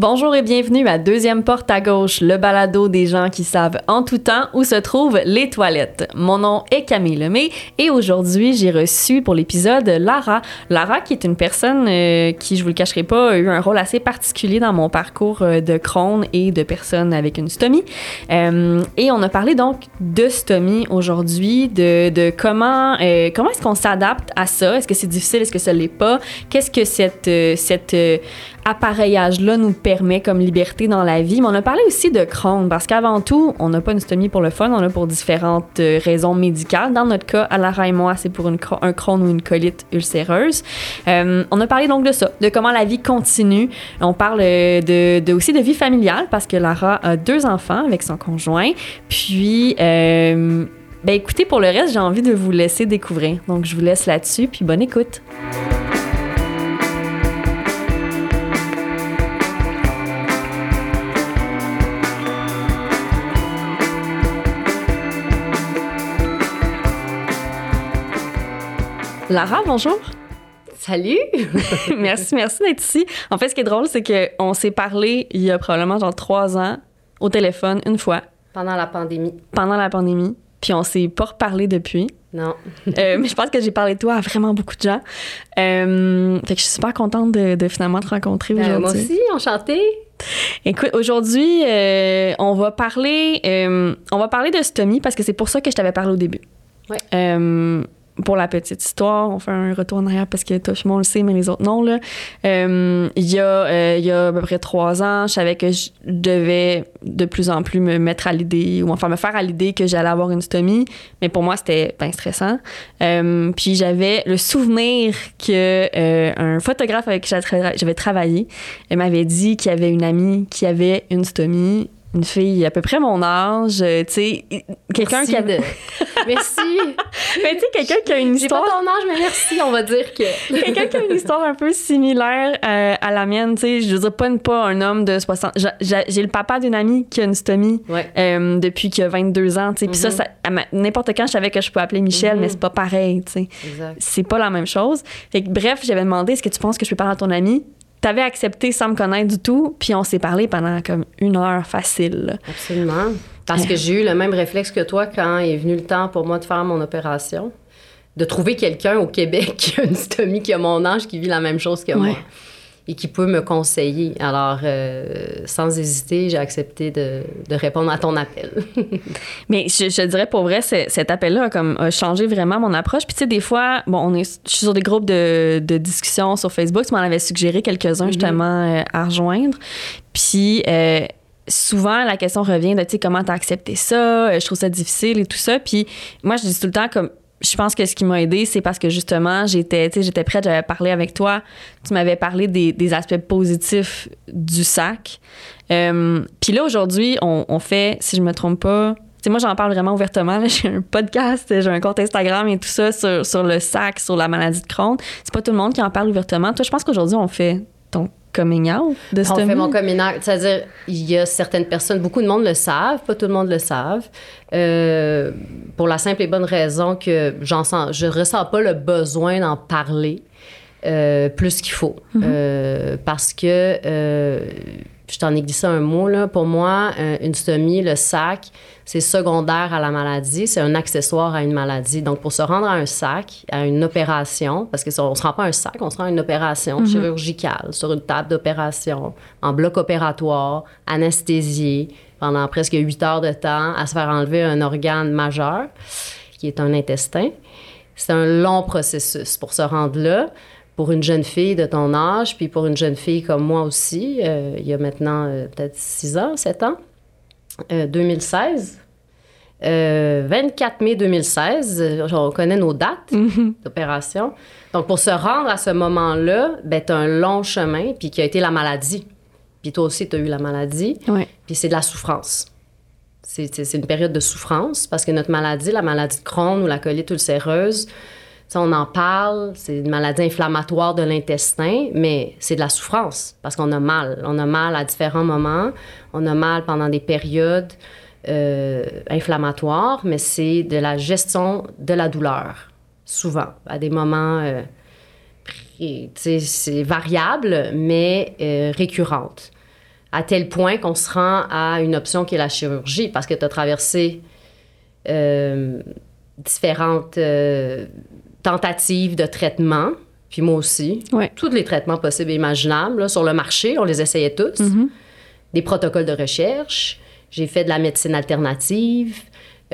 Bonjour et bienvenue à Deuxième Porte à gauche, le balado des gens qui savent en tout temps où se trouvent les toilettes. Mon nom est Camille Lemay et aujourd'hui j'ai reçu pour l'épisode Lara. Lara qui est une personne euh, qui, je vous le cacherai pas, a eu un rôle assez particulier dans mon parcours euh, de Crohn et de personnes avec une stomie. Euh, et on a parlé donc de stomie aujourd'hui, de, comment, comment est-ce qu'on s'adapte à ça? Est-ce que c'est difficile? Est-ce que ça l'est pas? Qu'est-ce que cette, cette appareillage-là nous permet comme liberté dans la vie. Mais on a parlé aussi de Crohn, parce qu'avant tout, on n'a pas une stomie pour le fun, on a pour différentes euh, raisons médicales. Dans notre cas, à Lara et moi, c'est pour un Crohn ou une colite ulcéreuse. Euh, on a parlé donc de ça, de comment la vie continue. On parle euh, de, aussi de vie familiale, parce que Lara a deux enfants avec son conjoint. Puis... ben écoutez, pour le reste, j'ai envie de vous laisser découvrir. Donc, je vous laisse là-dessus, puis bonne écoute. Lara, bonjour. Salut! merci, merci d'être ici. En fait, ce qui est drôle, c'est qu'on s'est parlé il y a probablement genre trois ans au téléphone une fois Pendant la pandémie. pendant la pandémie, puis on s'est pas reparlé depuis. Non. Euh, mais je pense que j'ai parlé de toi à vraiment beaucoup de gens. Euh, fait que je suis super contente de, de finalement te rencontrer Ben, aujourd'hui. moi aussi, enchanté. Écoute, aujourd'hui, euh, on va parler, euh, on va parler de stomie parce que c'est pour ça que je t'avais parlé au début. Ouais. Pour la petite histoire, on fait un retour en arrière parce que toi, moi, on le sait, mais les autres non. Là. Euh, il, y a, euh, y a à peu près trois ans, je savais que je devais de plus en plus me mettre à l'idée, ou enfin me faire à l'idée que j'allais avoir une stomie. Mais pour moi, c'était bien stressant. Euh, puis j'avais le souvenir que un photographe avec qui j'avais tra- j'avais travaillé m'avait dit qu'il y avait une amie qui avait une stomie, une fille à peu près mon âge, euh, tu sais, quelqu'un qui avait... de- Merci. Mais tu sais, quelqu'un qui a une J'ai pas histoire... ton âge, mais merci, on va dire que. Quelqu'un qui a une histoire un peu similaire euh, à la mienne, tu sais, je veux dire, pas, une- pas un homme de 60... J'ai- le papa d'une amie qui a une stomie Ouais. euh, depuis qu'il a 22 ans, tu sais, puis ça, Mhm. ça n'importe quand, je savais que je pouvais appeler Michel, Mhm. mais c'est pas pareil, tu sais. C'est pas la même chose. Fait que, bref, j'avais demandé est-ce que tu penses que je peux parler à ton ami T'avais accepté sans me connaître du tout, puis on s'est parlé pendant comme une heure facile. Absolument. Parce que j'ai eu le même réflexe que toi quand est venu le temps pour moi de faire mon opération. De trouver quelqu'un au Québec qui a une stomie, qui a mon âge, qui vit la même chose que Ouais. moi. Et qui peut me conseiller. Alors, euh, sans hésiter, j'ai accepté de, de répondre à ton appel. Mais je, je dirais pour vrai, cet appel-là a, comme, a changé vraiment mon approche. Puis tu sais, des fois, bon, on est, je suis sur des groupes de, de discussion sur Facebook. Tu m'en avais suggéré quelques-uns justement euh, à rejoindre. Puis euh, souvent, la question revient de, tu sais, comment t'as accepté ça? Je trouve ça difficile et tout ça. Puis moi, je dis tout le temps comme je pense que ce qui m'a aidé, c'est parce que justement, j'étais, j'étais prête, j'avais parlé avec toi. Tu m'avais parlé des, des aspects positifs du sac. Euh, Puis là, aujourd'hui, on, on fait, si je me trompe pas, sais, moi, j'en parle vraiment ouvertement. J'ai un podcast, j'ai un compte Instagram et tout ça sur, sur le sac, sur la maladie de Crohn. C'est pas tout le monde qui en parle ouvertement. Toi, je pense qu'aujourd'hui, on fait ton coming out de On stomie. fait mon coming out. C'est-à-dire, il y a certaines personnes, beaucoup de monde le savent, pas tout le monde le savent. Euh, pour la simple et bonne raison que j'en sens, je ressens pas le besoin d'en parler euh, plus qu'il faut. Euh, parce que, je t'en ai glissé un mot, là. Pour moi, une stomie, le sac, c'est secondaire à la maladie, c'est un accessoire à une maladie. Donc, pour se rendre à un sac, à une opération, parce que on se rend pas à un sac, on se rend à une opération chirurgicale sur une table d'opération, en bloc opératoire, anesthésié, pendant presque huit heures de temps, à se faire enlever un organe majeur, qui est un intestin. C'est un long processus pour se rendre là. Pour une jeune fille de ton âge, puis pour une jeune fille comme moi aussi, euh, il y a maintenant euh, peut-être 6 ans, 7 ans, euh, 2016. Euh, 24 mai 2016, euh, on connaît nos dates d'opération. Donc, pour se rendre à ce moment-là, ben, tu as un long chemin, puis qui a été la maladie. Puis toi aussi, tu as eu la maladie, Ouais. puis c'est de la souffrance. C'est une période de souffrance parce que notre maladie, la maladie de Crohn ou la colite ulcéreuse, tu sais, on en parle, c'est une maladie inflammatoire de l'intestin, mais c'est de la souffrance parce qu'on a mal. On a mal à différents moments, on a mal pendant des périodes euh, inflammatoires, mais c'est de la gestion de la douleur, souvent, à des moments, euh, c'est variable, mais euh, récurrente. à tel point qu'on se rend à une option qui est la chirurgie parce que tu as traversé différentes tentatives de traitement, puis moi aussi. Ouais. Tous les traitements possibles et imaginables là, sur le marché, on les essayait tous. Mhm. Des protocoles de recherche. J'ai fait de la médecine alternative.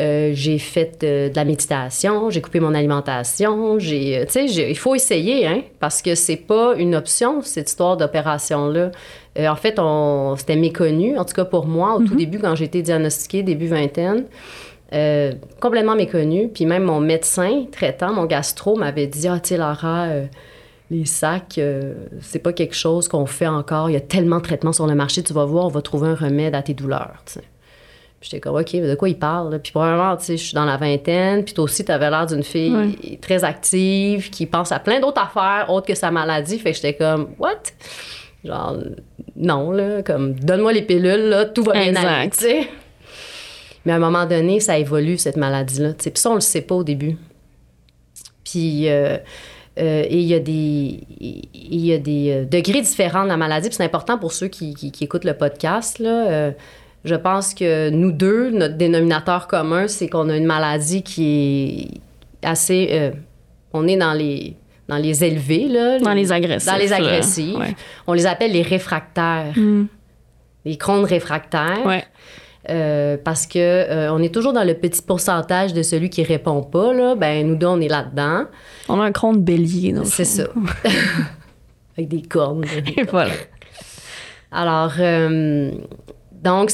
Euh, j'ai fait euh, de la méditation, j'ai coupé mon alimentation, j'ai, euh, tu sais, il faut essayer, hein, parce que c'est pas une option cette histoire d'opération-là. Euh, en fait, on, c'était méconnu, en tout cas pour moi, au tout début quand j'ai été diagnostiquée, début vingtaine, euh, complètement méconnu. Puis même mon médecin traitant, mon gastro, m'avait dit, ah, tu sais, Laura, euh, les sacs, euh, c'est pas quelque chose qu'on fait encore. Il y a tellement de traitements sur le marché, tu vas voir, on va trouver un remède à tes douleurs. Puis J'étais comme, OK, mais de quoi il parle? là? Puis probablement, tu sais, je suis dans la vingtaine, puis toi aussi, tu avais l'air d'une fille très active, qui pense à plein d'autres affaires autres que sa maladie. Fait que j'étais comme, what? Genre, non, là, comme, donne-moi les pilules, là, tout va bien Exact. aller, tu sais. Mais à un moment donné, ça évolue, cette maladie-là. Puis ça, on le sait pas au début. Puis, euh, euh, et il y a des, il y a des euh, degrés différents de la maladie. Puis c'est important pour ceux qui, qui- qui écoutent le podcast, là. Euh, je pense que nous deux, notre dénominateur commun, c'est qu'on a une maladie qui est assez... euh, on est dans les, dans les élevés, là. Dans les agressifs. Dans les là. agressifs. Ouais. On les appelle les réfractaires. Mm. Les Crohn réfractaires. Ouais. Euh, parce que euh, on est toujours dans le petit pourcentage de celui qui répond pas. Là. Ben, nous deux, on est là-dedans. On a un crâne de bélier, donc. C'est ça. Avec des cornes. Et voilà. Alors, euh, donc,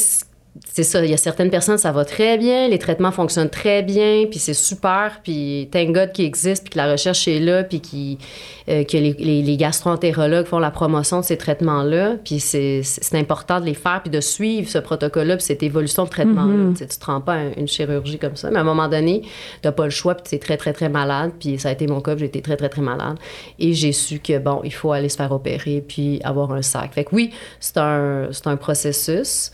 c'est ça. Il y a certaines personnes, ça va très bien. Les traitements fonctionnent très bien. Puis c'est super. Puis thank God qu'il existe. Puis que la recherche est là. Puis qui, euh, que les, les, les gastro-entérologues font la promotion de ces traitements-là. Puis c'est, important de les faire. Puis de suivre ce protocole-là. Puis cette évolution de traitement-là. Tu sais, tu te rends pas à une chirurgie comme ça. Mais à un moment donné, t'as pas le choix. Puis tu es très, très, très malade. Puis ça a été mon cas. puis J'ai été très, très, très malade. Et j'ai su que, bon, il faut aller se faire opérer. Puis avoir un sac. Fait que oui, c'est un, c'est un processus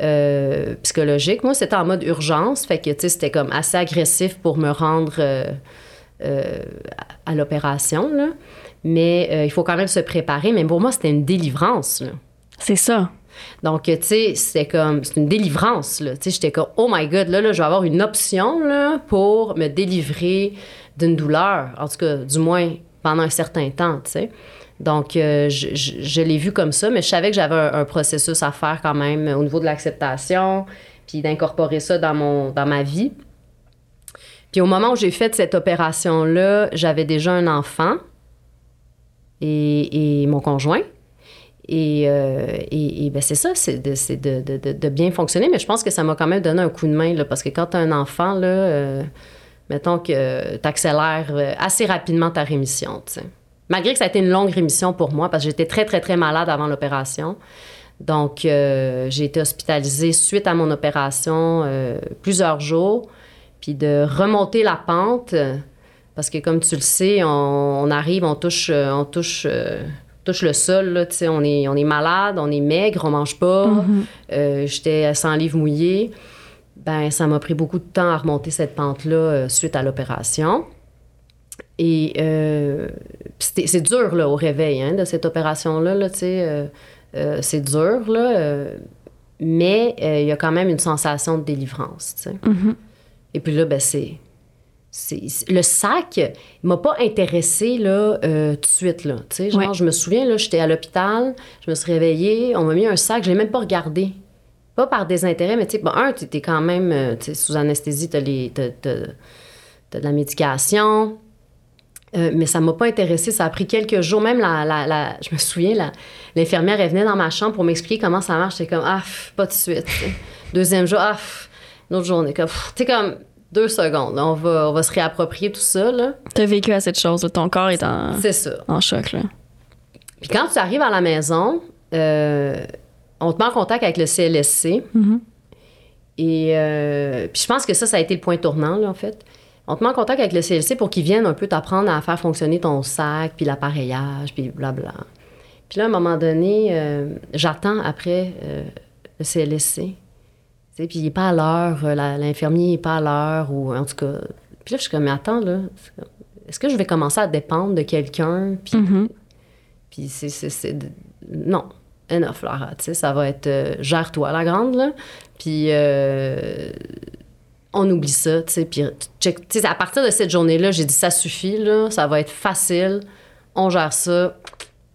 euh, psychologique. Moi, c'était en mode urgence, fait que, tu sais, c'était comme assez agressif pour me rendre euh, euh, à l'opération, là. Mais il faut quand même se préparer. Mais pour moi, c'était une délivrance, là. C'est ça. Donc, tu sais, c'était comme, c'est une délivrance, là. Tu sais, j'étais comme, oh my God, là, là, je vais avoir une option, là, pour me délivrer d'une douleur. En tout cas, du moins, pendant un certain temps, tu sais. Donc, euh, je, l'ai vu comme ça, mais je savais que j'avais un, processus à faire quand même au niveau de l'acceptation, puis d'incorporer ça dans, mon, dans ma vie. Puis au moment où j'ai fait cette opération-là, j'avais déjà un enfant et, mon conjoint. Et, euh, et, et ben c'est ça, c'est de, de, de- de- bien fonctionner. Mais je pense que ça m'a quand même donné un coup de main, là, parce que quand tu as un enfant, là, euh, mettons que tu accélères assez rapidement ta rémission. tu sais. Malgré que ça a été une longue rémission pour moi, parce que j'étais très, très, très malade avant l'opération. Donc, euh, j'ai été hospitalisée suite à mon opération euh, plusieurs jours. Puis de remonter la pente, parce que comme tu le sais, on, on arrive, on touche, euh, on touche, euh, touche le sol, là, tu sais, on est, on est malade, on est maigre, on mange pas. Euh, J'étais à 100 livres mouillés. Ben, ça m'a pris beaucoup de temps à remonter cette pente-là suite à l'opération. Et euh, c'est dur là, au réveil hein, de cette opération-là. Là, tu sais, euh, euh, c'est dur, là, euh, mais il y a quand même une sensation de délivrance. tu sais. Et puis là, ben, c'est. le sac il m'a pas intéressé là tout de suite là tu sais genre Ouais. je me souviens là j'étais à l'hôpital je me suis réveillée on m'a mis un sac je l'ai même pas regardé pas par désintérêt mais tu sais bon, un tu es quand même tu sous anesthésie t'as de la médication euh, mais ça m'a pas intéressé. Ça a pris quelques jours. Même, la, la- la- je me souviens, l'infirmière, elle venait dans ma chambre pour m'expliquer comment ça marche. J'étais comme, ah, pff, pas de suite. tu. Deuxième jour, ah, pff, une autre journée. Tu sais, comme deux secondes. On va, on va se réapproprier tout ça, là. T'as vécu à cette chose, ton corps est en, C'est ça. en choc. Là. Puis quand tu arrives à la maison, euh, on te met en contact avec le CLSC. Et euh, puis je pense que ça, ça a été le point tournant, là, en fait. On te met en contact avec le CLC pour qu'ils viennent un peu t'apprendre à faire fonctionner ton sac, puis l'appareillage, puis blabla. Puis là, à un moment donné, euh, j'attends après euh, le CLSC. Puis il n'est pas à l'heure, euh, l'infirmier n'est pas à l'heure, ou en tout cas. Puis là, je suis comme, mais attends, là, est-ce que je vais commencer à dépendre de quelqu'un? Puis Mhm. puis c'est. Non. enough, Lara. Tu sais, ça va être euh, gère-toi, la grande, là. Puis on oublie ça, tu sais. Puis à partir de cette journée-là, j'ai dit ça suffit, là. Ça va être facile. On gère ça.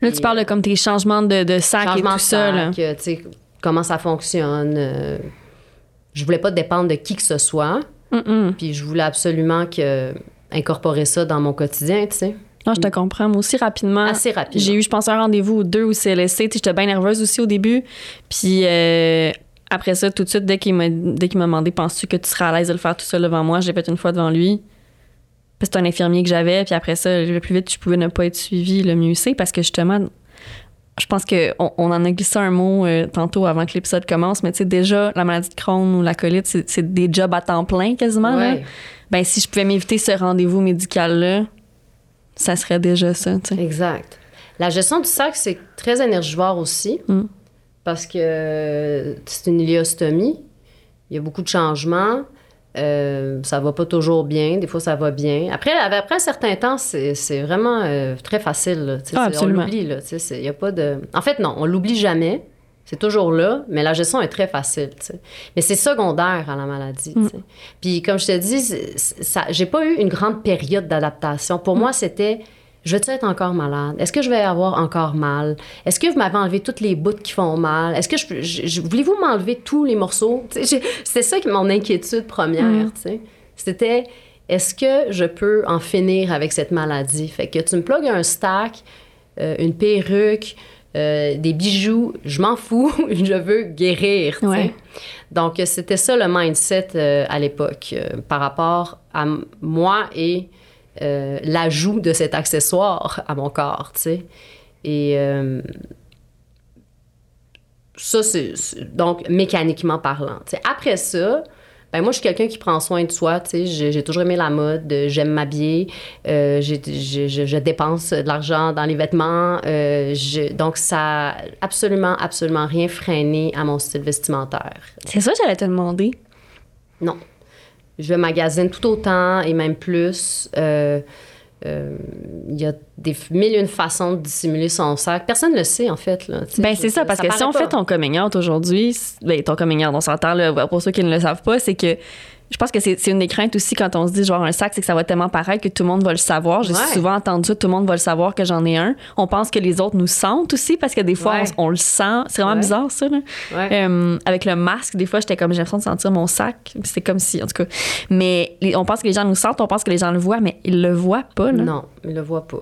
Là, tu parles de comme tes changements de, de sac Changement et de tout ça. sac, euh, comment ça fonctionne. euh, je voulais pas dépendre de qui que ce soit. Puis je voulais absolument que, incorporer ça dans mon quotidien, tu sais. Non, je te comprends. Moi aussi, rapidement. Assez rapidement. J'ai eu, je pense, un rendez-vous ou deux au CLSC. Tu sais, J'étais bien nerveuse aussi au début. Puis euh, après ça, tout de suite, dès qu'il m'a dès qu'il m'a demandé Penses-tu que tu seras à l'aise de le faire tout seul devant moi? J'ai fait une fois devant lui. Puis c'est un infirmier que j'avais. Puis après ça, le plus vite je pouvais ne pas être suivi, le mieux c'est. Parce que justement, je pense qu'on on en a glissé un mot euh, tantôt avant que l'épisode commence. Mais tu sais, déjà, la maladie de Crohn ou la colite, c'est c'est des jobs à temps plein quasiment. là. Ben, si je pouvais m'éviter ce rendez-vous médical-là, ça serait déjà ça. Exact. La gestion du sac, c'est très énergivore aussi, Mm. Parce que c'est une iléostomie. Il y a beaucoup de changements. Euh, ça va pas toujours bien. Des fois, ça va bien. Après, après un certain temps, c'est vraiment euh, très facile. là. Ah. On l'oublie. y a pas de... En fait, non, on l'oublie jamais. C'est toujours là, mais la gestion est très facile. Mais c'est secondaire à la maladie. sais. Puis comme je te dis, j'ai pas eu une grande période d'adaptation. Pour moi, c'était je vais-tu être encore malade? Est-ce que je vais avoir encore mal? Est-ce que vous m'avez enlevé toutes les bouts qui font mal? Est-ce que je, je- je- voulez-vous m'enlever tous les morceaux? C'était ça qui mon inquiétude première. Mm. C'était est-ce que je peux en finir avec cette maladie? Fait que tu me plugues un stack, euh, une perruque, euh, des bijoux, je m'en fous, je veux guérir. Ouais. Donc, c'était ça le mindset euh, à l'époque euh, par rapport à moi et euh, l'ajout de cet accessoire à mon corps, tu sais. Et euh, ça, c'est... Donc, mécaniquement parlant. tu sais. Après ça, ben moi, je suis quelqu'un qui prend soin de soi, tu sais. J'ai, toujours aimé la mode, j'aime m'habiller, euh, je, je dépense de l'argent dans les vêtements. euh, je- donc, ça a absolument, absolument rien freiné à mon style vestimentaire. C'est ça que j'allais te demander. Non. Je magasine tout autant et même plus. Euh, euh, Il y a des mille et une façons de dissimuler son sac. Personne ne le sait, en fait. Là, Ben, c'est ça, parce que si on pas. fait ton coming out aujourd'hui, ben, ton coming out, on s'entend, là, pour ceux qui ne le savent pas, c'est que je pense que c'est une des craintes aussi quand on se dit genre un sac, c'est que ça va tellement paraître que tout le monde va le savoir. J'ai Ouais. souvent entendu tout le monde va le savoir que j'en ai un. On pense que les autres nous sentent aussi parce que des fois, Ouais. on, on le sent. C'est vraiment Ouais. bizarre, ça. Là. Euh, avec le masque, des fois, j'étais comme, j'ai l'impression de sentir mon sac. C'est comme si, en tout cas. Mais les- on pense que les gens nous sentent, on pense que les gens le voient, mais ils le voient pas. Là. Non, il le voit pas.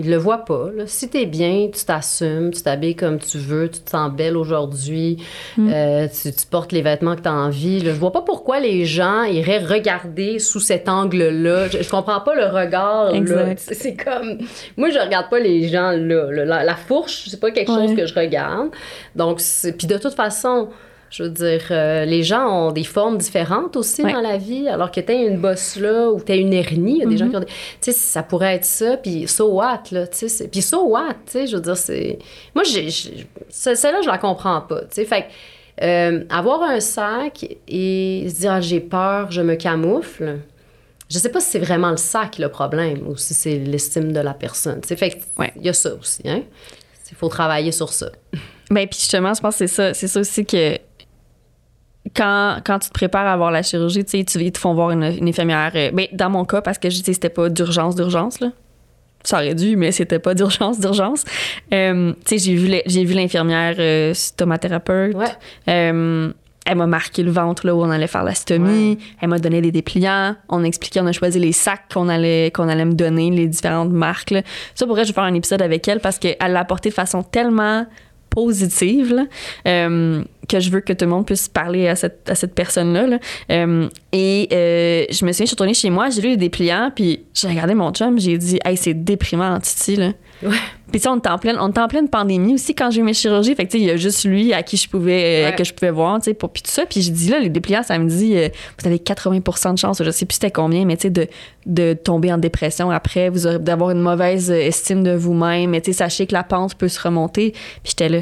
Il le voit pas. là. Si t'es bien, tu t'assumes, tu t'habilles comme tu veux, tu te sens belle aujourd'hui, Mm. euh, tu, tu portes les vêtements que tu as envie. là. Je vois pas pourquoi les gens iraient regarder sous cet angle-là. Je, je comprends pas le regard. Exact. C'est comme. Moi, je regarde pas les gens là. là. La, la fourche, c'est pas quelque Ouais. chose que je regarde. Donc, puis de toute façon. Je veux dire, euh, les gens ont des formes différentes aussi Ouais. dans la vie. Alors que tu une bosse là ou tu une hernie, il y a des gens qui ont des... Tu sais, ça pourrait être ça, puis so what, là, tu sais. Puis so what, tu sais, je veux dire, c'est... Moi, j'ai... j'ai- ce- Celle-là, je la comprends pas, tu sais. Fait que, euh, avoir un sac et se dire, ah, j'ai peur, je me camoufle, je sais pas si c'est vraiment le sac le problème ou si c'est l'estime de la personne, tu sais. Fait que, Ouais. il y a ça aussi, hein. Il faut travailler sur ça. Ben, puis justement, je pense que c'est ça. C'est ça aussi que quand, quand tu te prépares à avoir la chirurgie, tu sais, ils te font voir une, une infirmière. euh, ben, dans mon cas, parce que c'était pas d'urgence, d'urgence, là. Ça aurait dû, mais c'était pas d'urgence, d'urgence. Euh, tu sais, j'ai vu, les- j'ai vu l'infirmière euh, stomathérapeute. Ouais. Euh, elle m'a marqué le ventre là où on allait faire la stomie. Elle m'a donné des dépliants. On a expliqué, on a choisi les sacs qu'on allait, qu'on allait me donner, les différentes marques. là. Ça, pourrait, je vais faire un épisode avec elle parce qu'elle l'a apporté de façon tellement positive là, euh, que je veux que tout le monde puisse parler à cette, à cette personne-là. là. Euh, et euh, je me souviens, je suis retournée chez moi, j'ai lu les dépliants, puis j'ai regardé mon chum, j'ai dit « Hey, c'est déprimant, Titi, là. » Ouais. Puis sais, on était en pleine, on était en pleine pandémie aussi quand j'ai eu mes chirurgies. Fait que il y a juste lui à qui je pouvais, euh, Ouais. que je pouvais voir, tu sais, pour- puis tout ça. Puis j'ai dit là, les dépliants, ça me dit, euh, vous avez 80% de chance, je sais plus c'était combien, mais tu sais, de, de tomber en dépression après, vous d'avoir une mauvaise euh, estime de vous-même, mais tu sais, sachez que la pente peut se remonter. Puis j'étais là,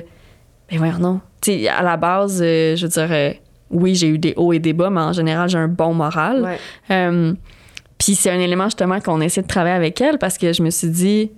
mais voyons non. Tu sais, à la base, euh, je veux dire, euh, oui, j'ai eu des hauts et des bas, mais en général, j'ai un bon moral. Ouais. Puis c'est un élément justement qu'on essaie de travailler avec elle parce que je me suis dit,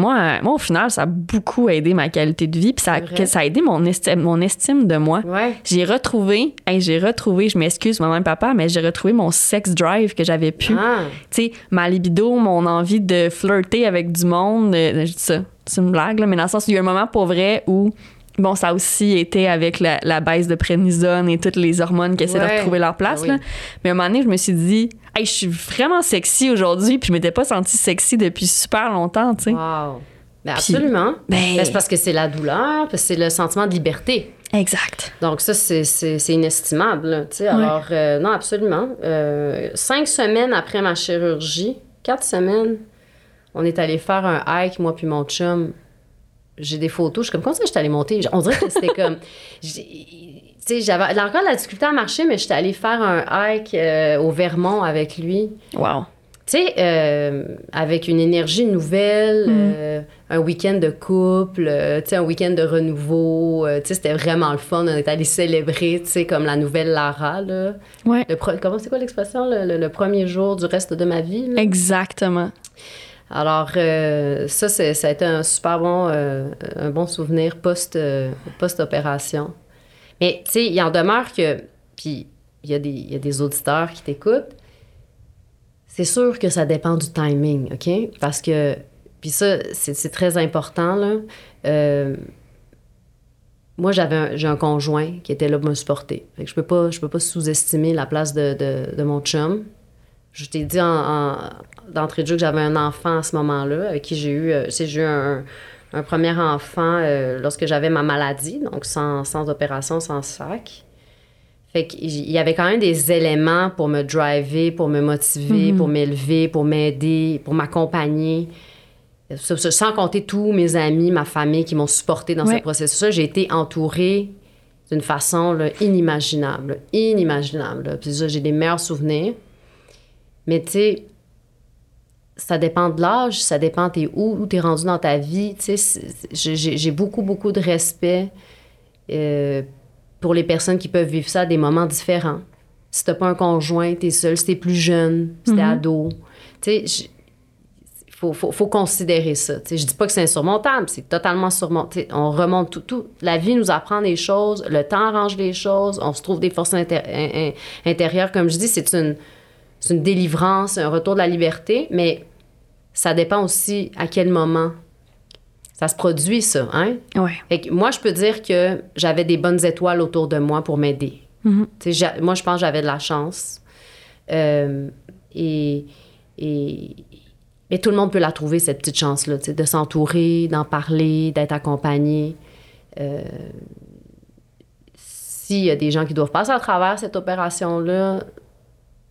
moi, moi, au final, ça a beaucoup aidé ma qualité de vie, puis ça, que ça a aidé mon estime, mon estime de moi. Ouais. J'ai retrouvé, hey, j'ai retrouvé, je m'excuse, maman et papa, mais j'ai retrouvé mon sex drive que j'avais pu. Ah, Tu sais, ma libido, mon envie de flirter avec du monde, euh, je dis ça, c'est une blague, là, mais dans le sens où il y a un moment pour vrai où, bon, ça a aussi été avec la, la baisse de prénisone et toutes les hormones qui essaient de retrouver leur place, Ah oui. là. Mais à un moment donné, je me suis dit, hey, je suis vraiment sexy aujourd'hui, puis je m'étais pas sentie sexy depuis super longtemps, tu sais. wow. Ben, Puis- absolument. Ben- Ben, c'est parce que c'est la douleur, parce que c'est le sentiment de liberté. Exact. Donc ça, c'est- inestimable. là. Alors, euh, non, absolument. Euh, cinq semaines après ma chirurgie, quatre semaines, on est allé faire un hike, moi puis mon chum. J'ai des photos. Je suis comme, comment ça, je suis allée monter? On dirait que c'était comme... Tu sais, j'avais encore de la difficulté à marcher, mais j'étais allée faire un hike euh, au Vermont avec lui. Wow. Tu sais, euh, avec une énergie nouvelle, Mm. euh, un week-end de couple, tu sais, un week-end de renouveau. tu sais, c'était vraiment le fun. On est allé célébrer, tu sais, comme la nouvelle Lara, là. Ouais. Le pre- comment c'est quoi l'expression? Le, le- le premier jour du reste de ma vie, là? Exactement. Alors, euh, ça, ça a été un super bon, euh, un bon souvenir post, euh, post-opération. Mais, tu sais, il en demeure que... Puis, il y, a des- il y a des auditeurs qui t'écoutent. C'est sûr que ça dépend du timing, OK? Parce que... Puis ça, c'est très important, là. Euh, moi, j'avais un, j'ai un conjoint qui était là pour me supporter. Fait que je peux pas, peux pas sous-estimer la place de, de mon chum. Je t'ai dit en, en- d'entrée de jeu que j'avais un enfant à ce moment-là, avec qui j'ai eu, euh, j'ai eu un, un premier enfant euh, lorsque j'avais ma maladie, donc sans, sans opération, sans sac. Fait qu'il y avait quand même des éléments pour me driver, pour me motiver, pour m'élever, pour m'aider, pour m'accompagner. Sans compter tous mes amis, ma famille qui m'ont supporté dans Ouais. ce processus-là, j'ai été entourée d'une façon là, inimaginable, inimaginable. Puis j'ai des meilleurs souvenirs. Mais tu sais, ça dépend de l'âge, ça dépend t'es où, où t'es rendu dans ta vie. Tu sais, j'ai- beaucoup, beaucoup de respect euh, pour les personnes qui peuvent vivre ça à des moments différents. Si t'as pas un conjoint, t'es seul. Si t'es plus jeune, si t'es ado. Tu sais, faut, faut, faut considérer ça. Tu sais, je dis pas que c'est insurmontable, c'est totalement surmontable. On remonte tout, tout. La vie nous apprend des choses, le temps arrange les choses, on se trouve des forces inté- in- in- intérieures. Comme je dis, c'est une, c'est une délivrance, un retour de la liberté, mais ça dépend aussi à quel moment ça se produit, ça. Hein? Ouais. Fait que moi, je peux dire que j'avais des bonnes étoiles autour de moi pour m'aider. J'a- Moi, je pense que j'avais de la chance. Euh, et, et, mais tout le monde peut la trouver, cette petite chance-là, de s'entourer, d'en parler, d'être accompagné. Euh, S'il y a des gens qui doivent passer à travers cette opération-là,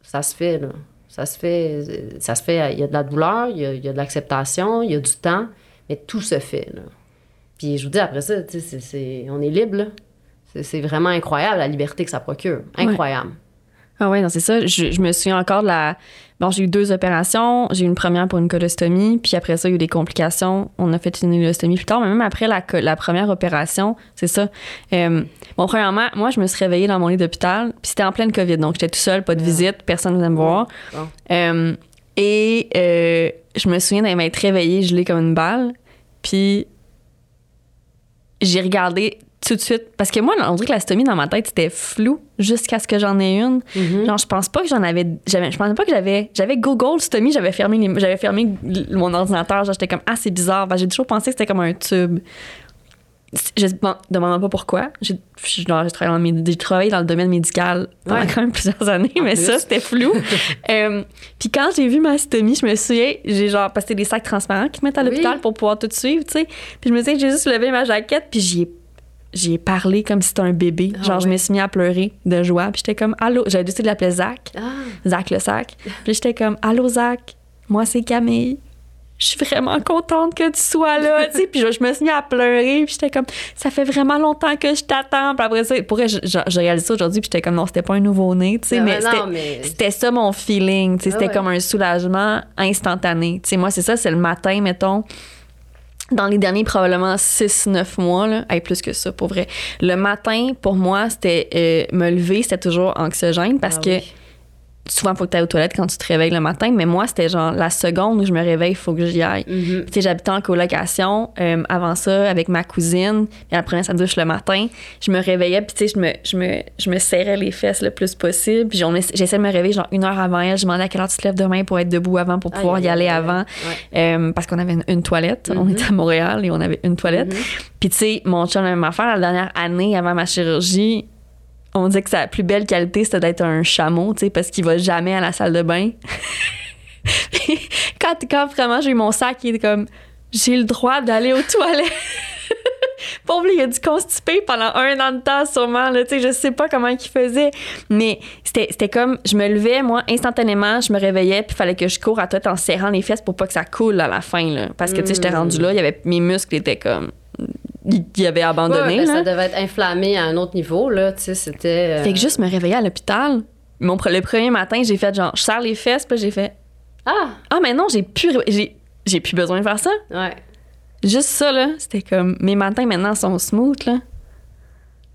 ça se fait, là. Ça se fait, ça se fait, il y a de la douleur, il y a, il y a de l'acceptation, il y a du temps, mais tout se fait, là. Puis je vous dis, après ça, tu sais, on est libre, là. C'est- C'est vraiment incroyable, la liberté que ça procure. Incroyable. Ah ouais, non, c'est ça. Je, je me souviens encore de la... Bon, j'ai eu deux opérations. J'ai eu une première pour une colostomie, puis après ça, il y a eu des complications. On a fait une colostomie plus tard, mais même après la, la première opération, c'est ça. Euh, bon, premièrement, moi, je me suis réveillée dans mon lit d'hôpital, puis c'était en pleine COVID, donc j'étais tout seul, pas de visite, personne ne venait me voir. Bon. Euh, et euh, je me souviens d'être m'être réveillée gelée comme une balle, puis j'ai regardé tout de suite parce que moi on dirait que la stomie dans ma tête c'était flou jusqu'à ce que j'en ai une Mhm. genre je pense pas que j'en avais j'avais je pensais pas que j'avais j'avais Google stomie j'avais fermé les- j'avais fermé mon ordinateur j'étais comme ah c'est bizarre Ben, j'ai toujours pensé que c'était comme un tube je ne demande pas pourquoi j'ai travaillé, dans le médi- j'ai travaillé dans le domaine médical pendant Ouais. quand même plusieurs années En mais plus. ça c'était flou Euh, puis quand j'ai vu ma stomie je me souviens j'ai genre parce que des sacs transparents qu'ils mettent à Oui. l'hôpital pour pouvoir tout suivre tu sais puis je me souviens que j'ai juste levé ma jaquette puis j'y ai j'y ai parlé comme si c'était un bébé. Ah Genre, je me suis mis à pleurer de joie. Puis j'étais comme, allô. J'avais décidé de l'appeler Zach. Ah, Zach le sac. Puis j'étais comme, allô, Zach. Moi, c'est Camille. Je suis vraiment contente que tu sois là. tu sais. Puis je, je me suis mis à pleurer. Puis j'étais comme, ça fait vraiment longtemps que je t'attends. Puis après ça, pour vrai, je, je, je réalise ça aujourd'hui. Puis j'étais comme, non, c'était pas un nouveau-né. Tu sais, non, mais c'était. mais- C'était ça mon feeling, tu sais, Ah c'était ouais. comme un soulagement instantané. Tu sais, moi, c'est ça, c'est le matin, mettons, dans les derniers probablement 6-9 mois, là, Hey, plus que ça, pour vrai. Le matin, pour moi, c'était euh, me lever, c'était toujours anxiogène parce Ah que oui. Souvent, il faut que tu ailles aux toilettes quand tu te réveilles le matin, mais moi, c'était genre la seconde où je me réveille, il faut que j'y aille. Mhm. Tu sais, j'habitais en colocation euh, avant ça avec ma cousine, et elle prenait sa douche le matin. Je me réveillais, puis tu sais, je me, je, me, je me serrais les fesses le plus possible. Puis j'essayais de me réveiller genre une heure avant elle. Je demandais à quelle heure tu te lèves demain pour être debout avant, pour pouvoir y aller avant. ouais. Euh, parce qu'on avait une, une toilette. On Mhm. était à Montréal et on avait une toilette. Puis tu sais, mon chum, la même affaire, la dernière année avant ma chirurgie, on dit que sa plus belle qualité, c'était d'être un chameau, tu sais, parce qu'il va jamais à la salle de bain. Quand, quand vraiment j'ai eu mon sac, il est comme, j'ai le droit d'aller aux toilettes. Pauvre, lui, il a dû constiper pendant un an de temps, sûrement. Là, tu sais, je sais pas comment il faisait. Mais c'était comme, je me levais, moi, instantanément, je me réveillais, puis il fallait que je cours à toi en serrant les fesses pour pas que ça coule à la fin. Là. Parce que, tu sais, j'étais rendue là, il y avait, mes muscles étaient comme. Avaient Ouais, abandonné. ben, là. ça devait être inflammé à un autre niveau, là. Tu sais, c'était. euh, Fait que juste me réveiller à l'hôpital. Mon, le premier matin, j'ai fait genre, je serre les fesses, puis j'ai fait, Ah! ah, mais non, j'ai plus, j'ai, j'ai plus besoin de faire ça. Ouais. Juste ça, là, c'était comme, mes matins maintenant sont smooth, là.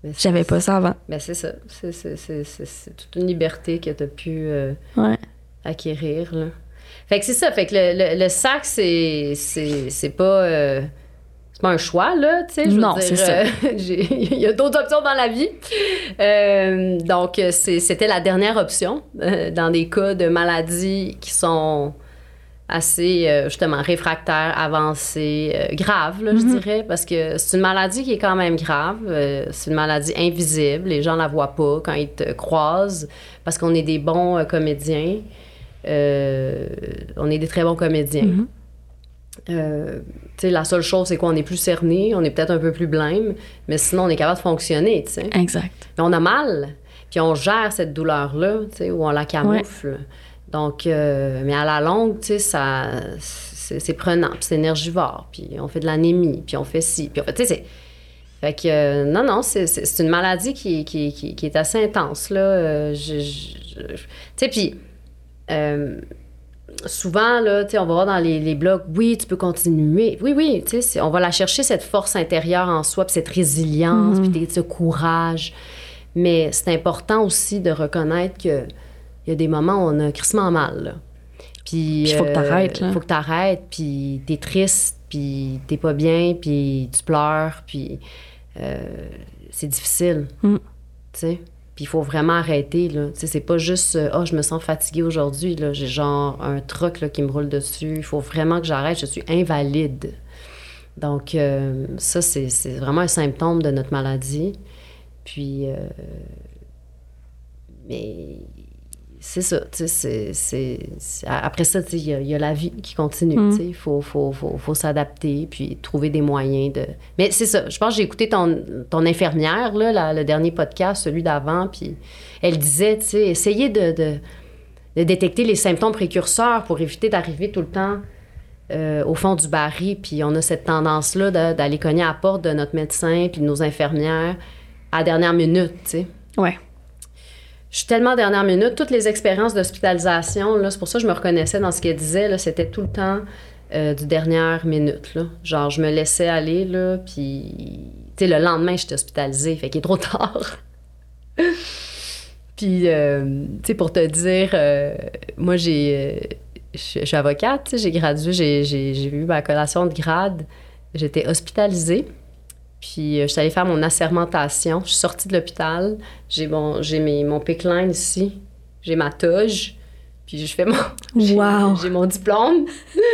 Mais c'est- J'avais pas ça avant. Ben, c'est ça. C'est- C'est c'est- c'est- c'est toute une liberté que tu as pu euh, Ouais. acquérir, là. Fait que c'est ça. Fait que le, le, le sac, c'est c'est c'est pas. euh, pas un choix, là, tu sais. Non, c'est ça. euh, Il y a d'autres options dans la vie. Euh, donc, c'était la dernière option euh, dans des cas de maladies qui sont assez, euh, justement, réfractaires, avancées, graves, là, je Mm-hmm. dirais, parce que c'est une maladie qui est quand même grave. c'est une maladie invisible. Les gens la voient pas quand ils te croisent, parce qu'on est des bons comédiens. On est des très bons comédiens. Mhm. Euh, la seule chose, c'est qu'on est plus cerné, on est peut-être un peu plus blême, mais sinon, on est capable de fonctionner, tu sais. Exact. Mais on a mal, puis on gère cette douleur-là, tu sais, ou on la camoufle. Donc, euh, mais à la longue, tu sais, ça, c'est c'est prenant, puis c'est énergivore, puis on fait de l'anémie, puis on fait ci, puis on fait, tu sais, c'est... Fait que, euh, non, non, c'est- c'est c'est une maladie qui, qui, qui, qui est assez intense, là. Euh, je- je- je- tu sais, puis... euh, souvent, là, on va voir dans les, les blogs, oui, tu peux continuer. Oui, oui, on va la chercher, cette force intérieure en soi, puis cette résilience, puis des- ce courage. Mais c'est important aussi de reconnaître qu'il y a des moments où on a crissement mal, là. Puis... Puis faut que t'arrêtes, là. Faut que t'arrêtes, puis t'es triste, puis t'es pas bien, puis tu pleures, puis... euh, c'est difficile, Mm. tu sais. Puis il faut vraiment arrêter. Tu sais, c'est pas juste euh, « Ah, je me sens fatiguée aujourd'hui. J'ai genre un truc, là, qui me roule dessus. Il faut vraiment que j'arrête. Je suis invalide. » Donc, euh, ça, c'est vraiment un symptôme de notre maladie. Puis... euh, mais c'est ça, tu sais, c'est- c'est... Après ça, tu sais, il y, a- il y a la vie qui continue, Mm. tu sais. Il faut, faut, faut, faut s'adapter, puis trouver des moyens de... Mais c'est ça, je pense que j'ai écouté ton, ton infirmière, là, la- le dernier podcast, celui d'avant, puis elle disait, tu sais, essayez de, de, de détecter les symptômes précurseurs pour éviter d'arriver tout le temps euh, au fond du baril, puis on a cette tendance-là d'aller cogner à la porte de notre médecin, puis de nos infirmières à la dernière minute, tu sais. Ouais. Je suis tellement dernière minute. Toutes les expériences d'hospitalisation, c'est pour ça que je me reconnaissais dans ce qu'elle disait. C'était tout le temps euh, du dernière minute. Genre, je me laissais aller, puis... Le lendemain, j'étais hospitalisée, fait qu'il est trop tard. puis, euh, tu sais, pour te dire, euh, moi, j'ai... je suis avocate, j'ai gradué, j'ai j'ai eu ma collation de grade. J'étais hospitalisée. Puis, euh, je suis allée faire mon assermentation. Je suis sortie de l'hôpital. J'ai mes- mon pickline ici. J'ai ma toge. Puis, je fais mon. j'ai- Wow. J'ai mon diplôme.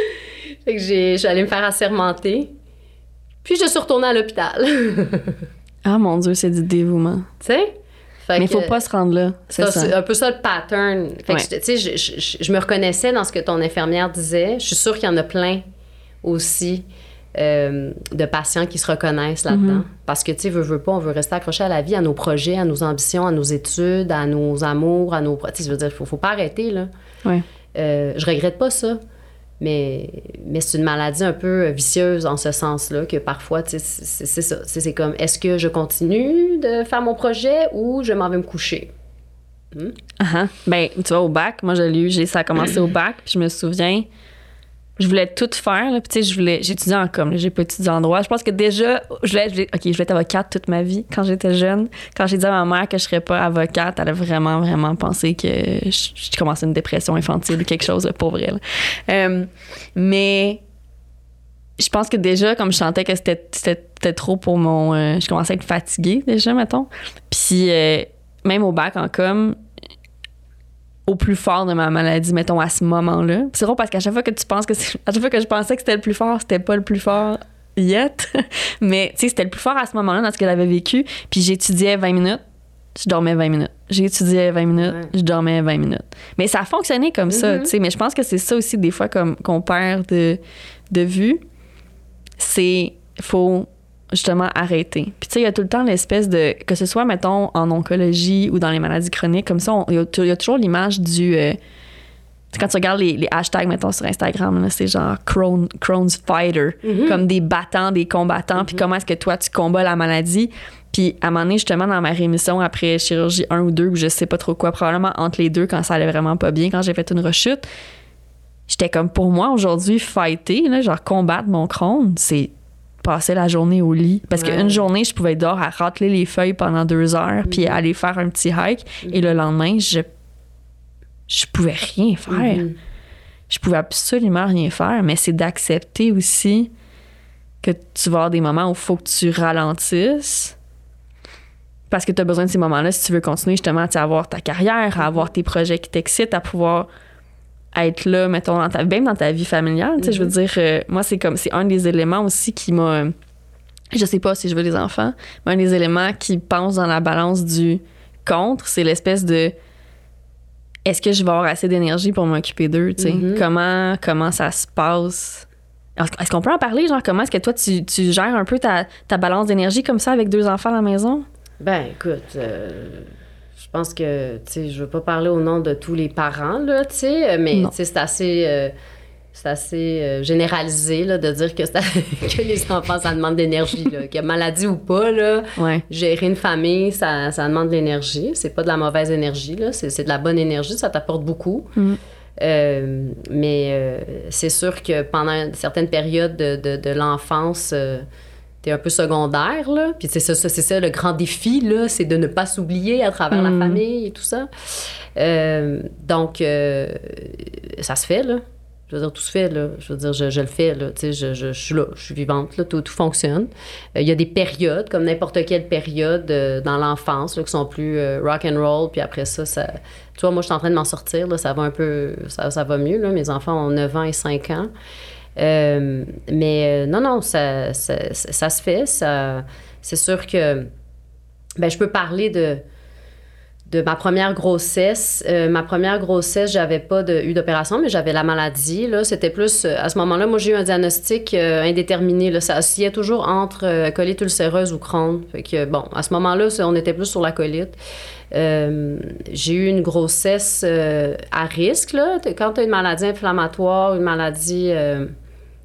fait que j'ai, je suis allée me faire assermenter. Puis, je suis retournée à l'hôpital. Ah mon Dieu, c'est du dévouement. tu sais? Mais il faut pas se rendre là. C'est un peu ça le pattern. Fait Ouais. que, je- je- je me reconnaissais dans ce que ton infirmière disait. Je suis sûre qu'il y en a plein aussi euh, de patients qui se reconnaissent là-dedans. Mm-hmm. Parce que, tu sais, veut pas, on veut rester accroché à la vie, à nos projets, à nos ambitions, à nos études, à nos amours, à nos... Tu sais, je veux dire, faut, faut pas arrêter, là. Ouais. Euh, je regrette pas ça. Mais, mais c'est une maladie un peu vicieuse en ce sens-là, que parfois, tu sais, c'est ça. C'est comme, est-ce que je continue de faire mon projet ou je m'en vais me coucher? Ah, ah. Ben, tu vois, au bac, moi, je l'ai eu, j'ai- ça a commencé au bac, puis je me souviens, je voulais tout faire. Là. Puis, tu sais, je voulais. J'étudiais en com, là, j'ai pas étudié en droit. Je pense que déjà, je voulais, OK, je voulais être avocate toute ma vie quand j'étais jeune. Quand j'ai dit à ma mère que je serais pas avocate, elle a vraiment, vraiment pensé que je, commençais une dépression infantile ou quelque chose de pour vrai. là. Euh, mais je pense que déjà, comme je sentais que c'était trop pour mon. euh, je commençais à être fatiguée déjà, mettons. Puis, euh, même au bac en com, au plus fort de ma maladie, mettons, à ce moment-là. C'est drôle parce qu'à chaque fois que tu penses que à chaque fois que je pensais que c'était le plus fort, c'était pas le plus fort yet. Mais tu sais, c'était le plus fort à ce moment-là dans ce que j'avais vécu. Puis j'étudiais 20 minutes, je dormais 20 minutes. J'étudiais 20 minutes, Ouais. je dormais 20 minutes. Mais ça a fonctionné comme ça, Mhm. tu sais. Mais je pense que c'est ça aussi, des fois, comme, qu'on perd de, de vue. C'est. faut justement arrêter. Puis tu sais, il y a tout le temps l'espèce de. que ce soit, mettons, en oncologie ou dans les maladies chroniques, comme ça, il y, a y toujours l'image du. euh, quand tu regardes les, les hashtags, mettons, sur Instagram, c'est genre Crohn- Crohn's Fighter, comme des battants, des combattants, puis comment est-ce que toi, tu combats la maladie. Puis à un moment donné, justement, dans ma rémission après chirurgie 1 ou 2, ou je sais pas trop quoi, probablement entre les deux, quand ça allait vraiment pas bien, quand j'ai fait une rechute, j'étais comme, pour moi, aujourd'hui, fighter, là, genre combattre mon Crohn, c'est passer la journée au lit. Parce Ouais. qu'une journée, je pouvais être dehors à rateler les feuilles pendant deux heures, puis aller faire un petit hike. Et le lendemain, je je pouvais rien faire. Mhm. Je pouvais absolument rien faire, mais c'est d'accepter aussi que tu vas avoir des moments où il faut que tu ralentisses parce que tu as besoin de ces moments-là si tu veux continuer justement à avoir ta carrière, à avoir tes projets qui t'excitent, à pouvoir être là, mettons, dans ta, même dans ta vie familiale. Je veux dire, euh, moi, c'est comme, c'est un des éléments aussi qui m'a. Je sais pas si je veux des enfants, mais un des éléments qui pense dans la balance du contre, c'est l'espèce de est-ce que je vais avoir assez d'énergie pour m'occuper d'eux, tu sais? Mhm. Comment, comment ça se passe? Est-ce qu'on peut en parler, genre, comment est-ce que toi, tu, tu gères un peu ta, ta balance d'énergie comme ça avec deux enfants à la maison? Ben, écoute, euh, pense que, tu sais, je veux pas parler au nom de tous les parents, là, tu sais, mais, c'est assez... euh, c'est assez euh, généralisé là, de dire que, que les enfants, ça demande d'énergie. là. Qu'il y a maladie ou pas, là, Ouais. gérer une famille, ça, ça demande de l'énergie. C'est pas de la mauvaise énergie, là. C'est, c'est de la bonne énergie, ça t'apporte beaucoup. Mm. Euh, mais euh, c'est sûr que pendant certaines périodes de, de, de l'enfance, t'es un peu secondaire, là. Puis c'est ça, ça, c'est ça le grand défi, là, c'est de ne pas s'oublier à travers la famille et tout ça. Euh, donc, euh, ça se fait, là. Je veux dire, tout se fait, là. Je veux dire, je, je le fais, là. Tu sais, je, je, je suis là, je suis vivante, là. Tout, tout fonctionne. Euh, Il y a des périodes, comme n'importe quelle période dans l'enfance, là, qui sont plus rock and roll. Puis après ça, ça... Tu vois, moi, je suis en train de m'en sortir, là. Ça va un peu... Ça, ça va mieux, là. Mes enfants ont 9 ans et 5 ans. Euh, mais euh, non, non, ça, ça, se fait. C'est sûr que... Ben, je peux parler de de ma première grossesse. Euh, ma première grossesse, j'avais pas eu d'opération, mais j'avais la maladie. Là, c'était plus à ce moment-là. Moi, j'ai eu un diagnostic indéterminé. Là, ça oscillait toujours entre colite ulcéreuse ou Crohn. Fait que bon, à ce moment-là, on était plus sur la colite. J'ai eu une grossesse à risque. Là. Quand tu as une maladie inflammatoire, une maladie,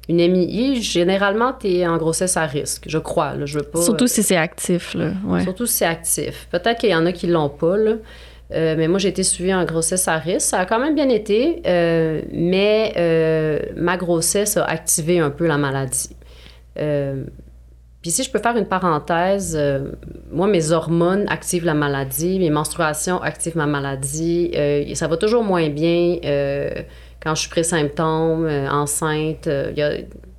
une MII, généralement, tu es en grossesse à risque, je crois. Là. Je veux pas, Surtout si c'est actif, là. Ouais. Surtout si c'est actif. Peut-être qu'il y en a qui l'ont pas, là. Euh, mais moi, j'ai été suivie en grossesse à risque. Ça a quand même bien été, euh, mais euh, ma grossesse a activé un peu la maladie. Euh, puis si je peux faire une parenthèse, euh, moi, mes hormones activent la maladie, mes menstruations activent ma maladie. Euh, ça va toujours moins bien euh, quand je suis pré-symptôme, euh, enceinte. Euh, Il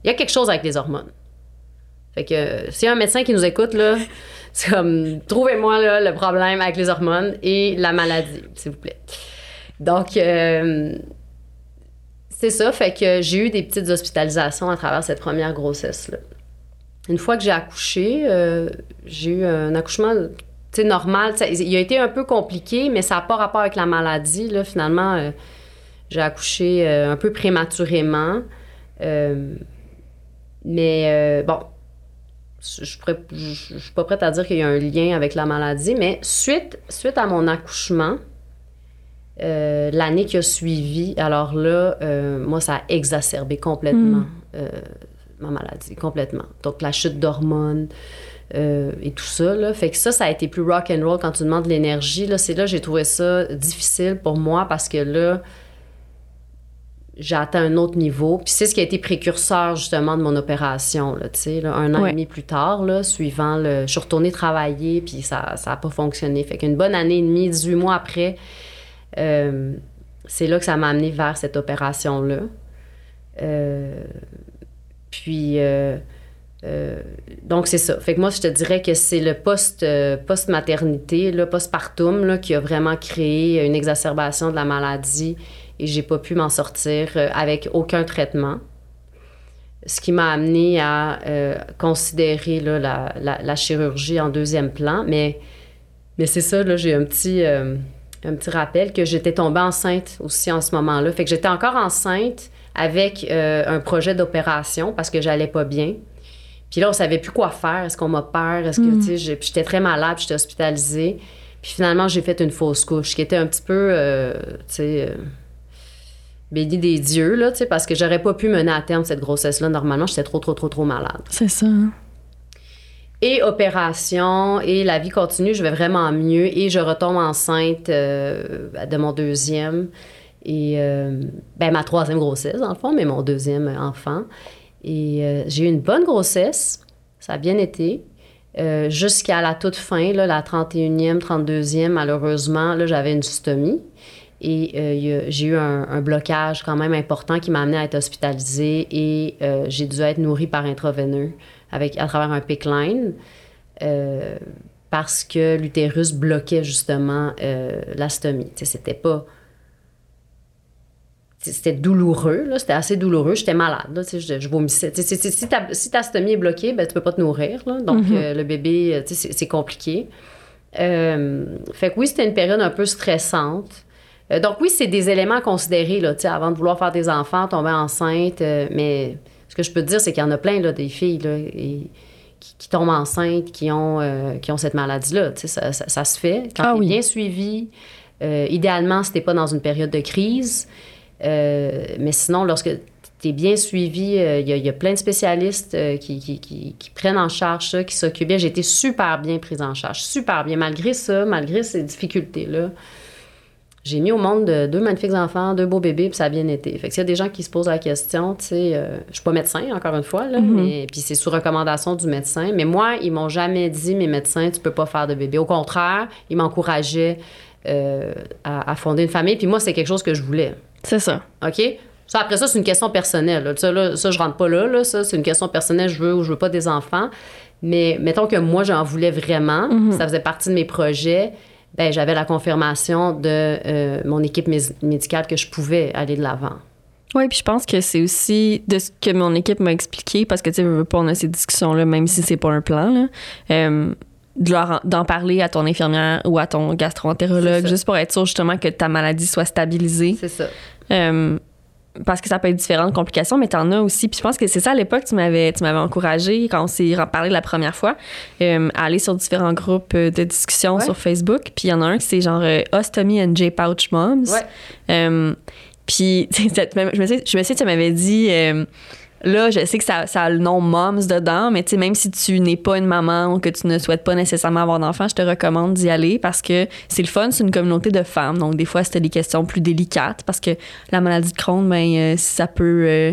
y, a, quelque chose avec les hormones. Fait que euh, s'il y a un médecin qui nous écoute, là, c'est comme, trouvez-moi le problème avec les hormones et la maladie, s'il vous plaît. Donc, c'est ça. Fait que j'ai eu des petites hospitalisations à travers cette première grossesse-là. Une fois que j'ai accouché, j'ai eu un accouchement normal. Il a été un peu compliqué, mais ça n'a pas rapport avec la maladie. Finalement, j'ai accouché euh, un peu prématurément. Euh, mais euh, bon, je je pourrais- je- je suis pas prête à dire qu'il y a un lien avec la maladie, mais suite, suite à mon accouchement, l'année qui a suivi, alors là, moi, ça a exacerbé complètement euh, ma maladie, complètement. Donc, la chute d'hormones euh, et tout ça, là. Fait que ça, ça a été plus rock and roll quand tu demandes de l'énergie, là. C'est là que j'ai trouvé ça difficile pour moi parce que là, j'ai atteint un autre niveau. Puis c'est ce qui a été précurseur justement de mon opération, là, tu sais, là, un an Ouais. et demi plus tard, là, suivant le... Je suis retournée travailler, puis ça n'a pas fonctionné. Fait qu'une bonne année et demie, 18 mois après, euh, c'est là que ça m'a amené vers cette opération-là. Euh, puis... euh, donc, c'est ça. Fait que moi, je te dirais que c'est le post, post-maternité, le postpartum, là, qui a vraiment créé une exacerbation de la maladie et j'ai pas pu m'en sortir euh, avec aucun traitement. Ce qui m'a amené à euh, considérer là, la, la- la chirurgie en deuxième plan. Mais, mais c'est ça, là, j'ai un petit, euh, un petit rappel que j'étais tombée enceinte aussi en ce moment-là. Fait que j'étais encore enceinte avec euh, un projet d'opération parce que j'allais pas bien. Puis là, on savait plus quoi faire. Est-ce qu'on m'opère? Est-ce que, Mm. tu sais, j'étais très malade, j'étais hospitalisée. Puis finalement, j'ai fait une fausse couche qui était un petit peu, tu sais, bénie des dieux, là, tu sais, parce que j'aurais pas pu mener à terme cette grossesse-là. Normalement, j'étais trop, trop, trop, trop malade. C'est ça. hein. Et opération, et la vie continue, je vais vraiment mieux. Et je retombe enceinte euh, de mon deuxième. Et euh, ben, ma troisième grossesse, dans le fond, mais mon deuxième enfant. Et euh, j'ai eu une bonne grossesse. Ça a bien été. Euh, Jusqu'à la toute fin, là, la 31e, 32e, malheureusement, là, j'avais une stomie. Et euh, j'ai eu un, un blocage quand même important qui m'a amené à être hospitalisée et euh, j'ai dû être nourrie par intraveineux avec, à travers un PIC line euh, parce que l'utérus bloquait justement la stomie. Tu sais, c'était pas... C'était douloureux, c'était assez douloureux. J'étais malade, là, je, je vomissais. Si, ta, si ta stomie est bloquée, ben, tu peux pas te nourrir. Là, donc, euh, le bébé, c'est- compliqué. Fait que oui, c'était une période un peu stressante. Euh, donc oui, c'est des éléments à considérer là, avant de vouloir faire des enfants, tomber enceinte. euh, mais ce que je peux te dire, c'est qu'il y en a plein là, des filles là, et- qui, qui tombent enceintes, qui ont, euh, qui ont cette maladie-là. Ça, ça, ça se fait quand Ah oui. bien suivi. Idéalement, si t'es pas dans une période de crise. Mais sinon, lorsque tu es bien suivi, euh, il y, a- il y a plein de spécialistes euh, qui, qui- qui- qui prennent en charge ça, qui s'occupent bien. J'ai été super bien prise en charge, super bien. Malgré ça, malgré ces difficultés-là, j'ai mis au monde de- deux magnifiques enfants, deux beaux bébés, puis ça a bien été. Fait que s'il y a des gens qui se posent la question, tu sais, euh, je suis pas médecin, encore une fois, là, mais, puis c'est sous recommandation du médecin. Mais moi, ils m'ont jamais dit, mes médecins, tu peux pas faire de bébé. Au contraire, ils m'encourageaient euh, à, à fonder une famille. Puis moi, c'est quelque chose que je voulais. C'est ça. OK? Ça, après ça, c'est une question personnelle. là. Ça, là, ça, je rentre pas là. là. Ça, c'est une question personnelle. Je veux ou je veux pas des enfants. Mais mettons que moi, j'en voulais vraiment. Ça faisait partie de mes projets. Ben, j'avais la confirmation de euh, mon équipe mé- médicale que je pouvais aller de l'avant. Oui, puis je pense que c'est aussi de ce que mon équipe m'a expliqué, parce que tu sais, veux, veux pas, on a ces discussions-là, même si c'est pas un plan, là. Euh, de d'en parler à ton infirmière ou à ton gastroentérologue, juste pour être sûr justement que ta maladie soit stabilisée. C'est ça. Euh, parce que ça peut être différentes complications, mais t'en as aussi. Puis je pense que c'est ça à l'époque, tu m'avais, tu m'avais encouragé quand on s'est parlé la première fois, euh, à aller sur différents groupes euh, de discussion Ouais. sur Facebook. Puis il y en a un qui c'est genre euh, Ostomy and J Pouch Moms. Ouais. Euh, puis tu je me sais, je me sais, tu m'avais dit. Là, je sais que ça, ça a le nom Moms dedans, mais tu sais, même si tu n'es pas une maman ou que tu ne souhaites pas nécessairement avoir d'enfant, je te recommande d'y aller parce que c'est le fun, c'est une communauté de femmes. Donc, des fois, c'était des questions plus délicates parce que la maladie de Crohn, ben, euh, ça peut, euh,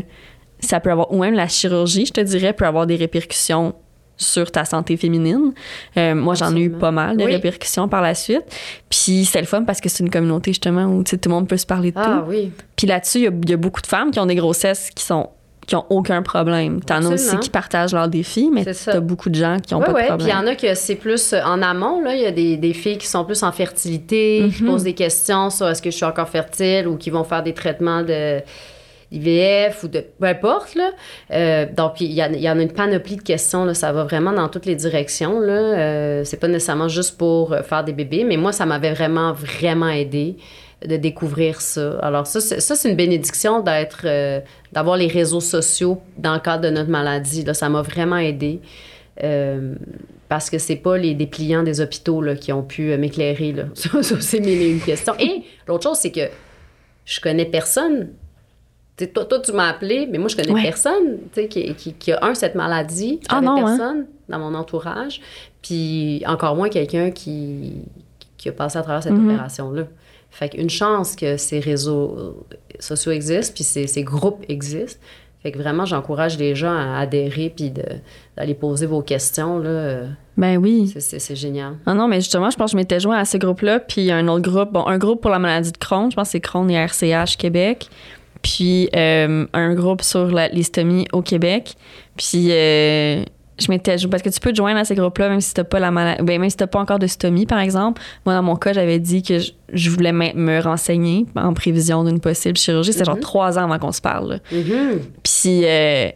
ça peut avoir, ou même la chirurgie, je te dirais, peut avoir des répercussions sur ta santé féminine. Euh, moi, j'en ai eu pas mal de Oui. répercussions par la suite. Puis c'est le fun parce que c'est une communauté justement où tout le monde peut se parler de Ah tout. oui. Puis là-dessus, il y a- il y, a beaucoup de femmes qui ont des grossesses qui sont qui ont aucun problème. T'en as aussi qui partagent leurs défis, mais t'as beaucoup de gens qui ont Oui, pas oui. de Puis il y problème. en a que c'est plus euh, en amont. Là. Il y a des, des filles qui sont plus en fertilité, qui Mhm. posent des questions sur est-ce que je suis encore fertile ou qui vont faire des traitements de IVF ou de peu importe. Là. Euh, donc, il y, a- il y en a une panoplie de questions. Là. Ça va vraiment dans toutes les directions. Là. Euh, c'est pas nécessairement juste pour euh, faire des bébés, mais moi, ça m'avait vraiment, vraiment aidé de découvrir ça. Alors ça, c'est, ça, c'est une bénédiction d'être, euh, d'avoir les réseaux sociaux dans le cadre de notre maladie. Là. Ça m'a vraiment aidé. Euh, parce que c'est pas les dépliants des hôpitaux là, qui ont pu euh, m'éclairer là, sur, sur ces mille et une questions. Et l'autre chose, c'est que je connais personne. Toi, toi, tu m'as appelé, mais moi, je connais Ouais. personne qui, qui, qui a, un, cette maladie. Ah J'avais non, hein? personne dans mon entourage. Puis encore moins quelqu'un qui, qui a passé à travers cette Mhm. opération-là. Fait qu'une chance que ces réseaux sociaux existent, puis ces, ces groupes existent. Fait que vraiment, j'encourage les gens à adhérer, puis de- d'aller poser vos questions, là. Ben oui. C'est- génial. Ah non, mais justement, je pense que je m'étais joint à ce groupe-là, puis un autre groupe, bon, un groupe pour la maladie de Crohn, je pense que c'est Crohn et RCH Québec, puis euh, un groupe sur l'hystomie au Québec, puis euh, je m'étais parce que tu peux te joindre à ces groupes-là même si t'as pas la maladie, ben, même si t'as pas encore de stomie, par exemple. Moi, dans mon cas, j'avais dit que je, je voulais me, renseigner en prévision d'une possible chirurgie. C'était genre Mhm. trois ans avant qu'on se parle. Mhm. Puis euh,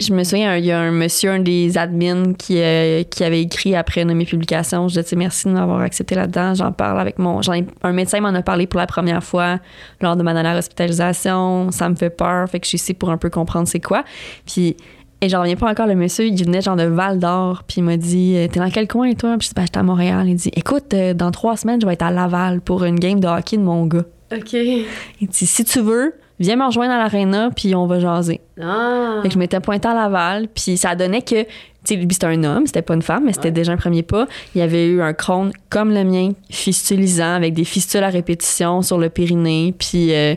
je me souviens, il y a un monsieur, un des admins qui, euh, qui avait écrit après une de mes publications. Je disais, merci de m'avoir accepté là-dedans. J'en parle avec mon. ai- un médecin m'en a parlé pour la première fois lors de ma dernière hospitalisation. Ça me fait peur. Fait que je suis ici pour un peu comprendre c'est quoi. Puis. Et j'en reviens pas encore, le monsieur, il venait genre de Val d'Or, puis il m'a dit T'es dans quel coin, toi Puis je dis Ben, j'étais à Montréal. Il dit Écoute, euh, dans trois semaines, je vais être à Laval pour une game de hockey de mon gars. OK. Il dit Si tu veux, viens me rejoindre à l'aréna, puis on va jaser. Ah. Fait que je m'étais pointée à Laval, puis ça donnait que, tu sais, lui, c'était un homme, c'était pas une femme, mais c'était Ouais. déjà un premier pas. Il y avait eu un crâne comme le mien, fistulisant, avec des fistules à répétition sur le périnée, puis euh,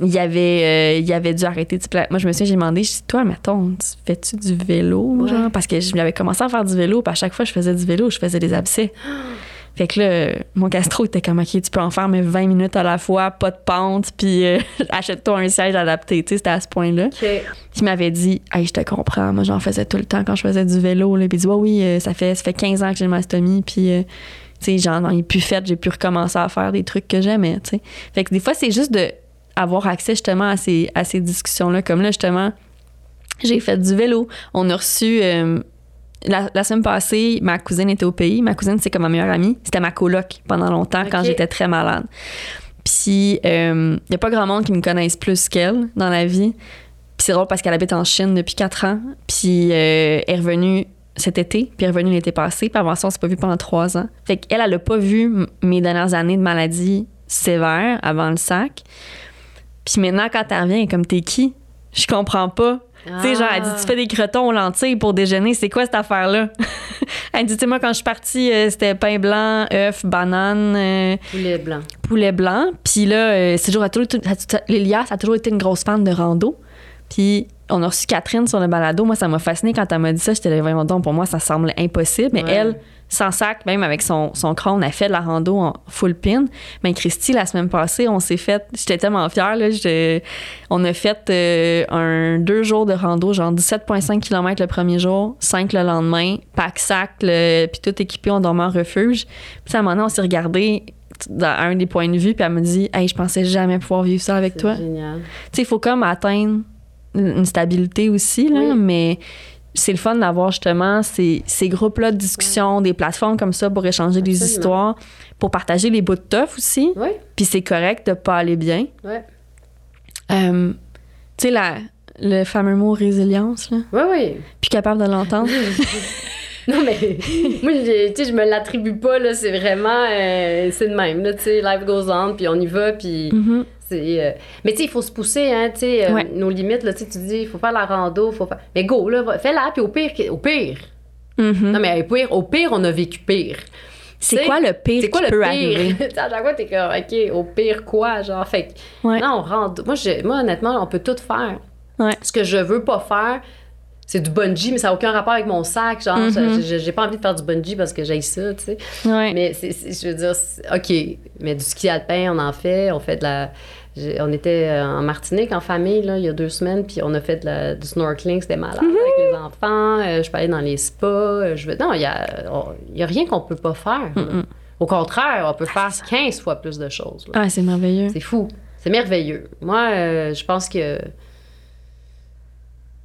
il y avait, euh, il avait dû arrêter. Moi, je me souviens, j'ai demandé, je dis, toi, mettons, tu- fais-tu du vélo, Ouais. genre? Parce que je commencé à faire du vélo, puis à chaque fois que je faisais du vélo, je faisais des abcès. Fait que là, mon gastro était comme, OK, tu peux en faire, mais 20 minutes à la fois, pas de pente, puis euh, achète-toi un siège adapté. Tu sais, c'était à ce point-là OK. qui m'avait dit Hey, je te comprends, moi j'en faisais tout le temps quand je faisais du vélo. Là. Puis il dit Ouais, oui, euh, ça, fait, ça fait 15 ans que j'ai une mastomie, puis euh, tu sais, j'en ai plus fait, j'ai pu recommencer à faire des trucs que j'aimais. tu sais. Fait que des fois, c'est juste de avoir accès justement à ces, à ces discussions-là. Comme là, justement, j'ai fait du vélo. On a reçu. euh, la, la semaine passée, ma cousine était au pays. Ma cousine, c'est comme ma meilleure amie. C'était ma coloc pendant longtemps quand j'étais très malade. Puis, il n'y a pas grand monde qui me connaisse plus qu'elle dans la vie. Puis c'est drôle parce qu'elle habite en Chine depuis quatre ans. Puis euh, elle est revenue cet été, puis elle est revenue l'été passé. Puis avant ça, on s'est pas vu pendant trois ans. Fait qu'elle, elle a pas vu mes dernières années de maladie sévère avant le sac. Puis maintenant, quand elle revient, elle est comme t'es qui? Je comprends pas. Tu sais, genre, elle dit, tu fais des crotons aux lentilles pour déjeuner, c'est quoi cette affaire-là? elle dit, tu sais, moi, quand je suis partie, euh, c'était pain blanc, œuf, banane, euh, Poulet blanc. poulet blanc. Puis là, euh, c'est toujours, elle a toujours été- ça a toujours été une grosse fan de rando. Puis on a reçu Catherine sur le balado. Moi, ça m'a fasciné quand elle m'a dit ça. J'étais là, voyons donc, pour moi, ça semblait impossible. Mais Ouais. elle, sans sac, même avec son, son crâne, elle fait de la rando en full pin. Mais Christy, la semaine passée, on s'est fait. J'étais tellement fière. Là, on a fait euh, un deux jours de rando, genre 17,5 km le premier jour, 5 le lendemain, pack sac, le- puis tout équipé, on dormait en refuge. Puis à un moment donné, on s'est regardé dans un des points de vue, puis elle me dit Hey, je pensais jamais pouvoir vivre ça avec C'est toi. génial. Tu sais, il faut comme atteindre une stabilité aussi, là, Oui. mais c'est le fun d'avoir justement ces, ces groupes-là de discussion, des plateformes comme ça pour échanger des histoires, pour partager les bouts de tough aussi. Oui, Puis c'est correct de pas aller bien. oui. Euh, tu sais, le fameux mot résilience, là, Oui, oui. puis capable de l'entendre. Non, mais moi, j'ai- tu sais, je me l'attribue pas, là. C'est vraiment. euh, c'est de même, là. Tu sais, life goes on, puis on y va, puis. Mhm. C'est, euh, Mais tu sais, il faut se pousser, hein, tu sais, euh, Ouais. nos limites, là, tu dis, il faut faire la rando, faut faire... Mais go, là, fais-la, puis au pire, au pire. Mhm. Non, mais au pire, au pire, on a vécu pire. C'est quoi le pire C'est quoi qui le peut pire? arriver? À chaque fois, t'es comme, OK, au pire, quoi, genre, fait que- Ouais. Non, on rando. Moi, je- moi, honnêtement, on peut tout faire. Ouais. Ce que je veux pas faire, c'est du bungee, mais ça n'a aucun rapport avec mon sac. Genre, Mhm. je- j'ai pas envie de faire du bungee parce que j'ai ça, tu sais. Ouais. Mais je veux dire, OK, mais du ski alpin, on en fait. On fait de la. On était euh, en Martinique en famille, là, il y a deux semaines, puis on a fait de la- du snorkeling, c'était malade avec les enfants. Euh, je peux aller dans les spas. euh, je veux... Non, il y a, rien qu'on peut pas faire. Au contraire, on peut faire 15 fois plus de choses. là. Ah, c'est merveilleux. C'est fou. C'est merveilleux. Moi, euh, je pense que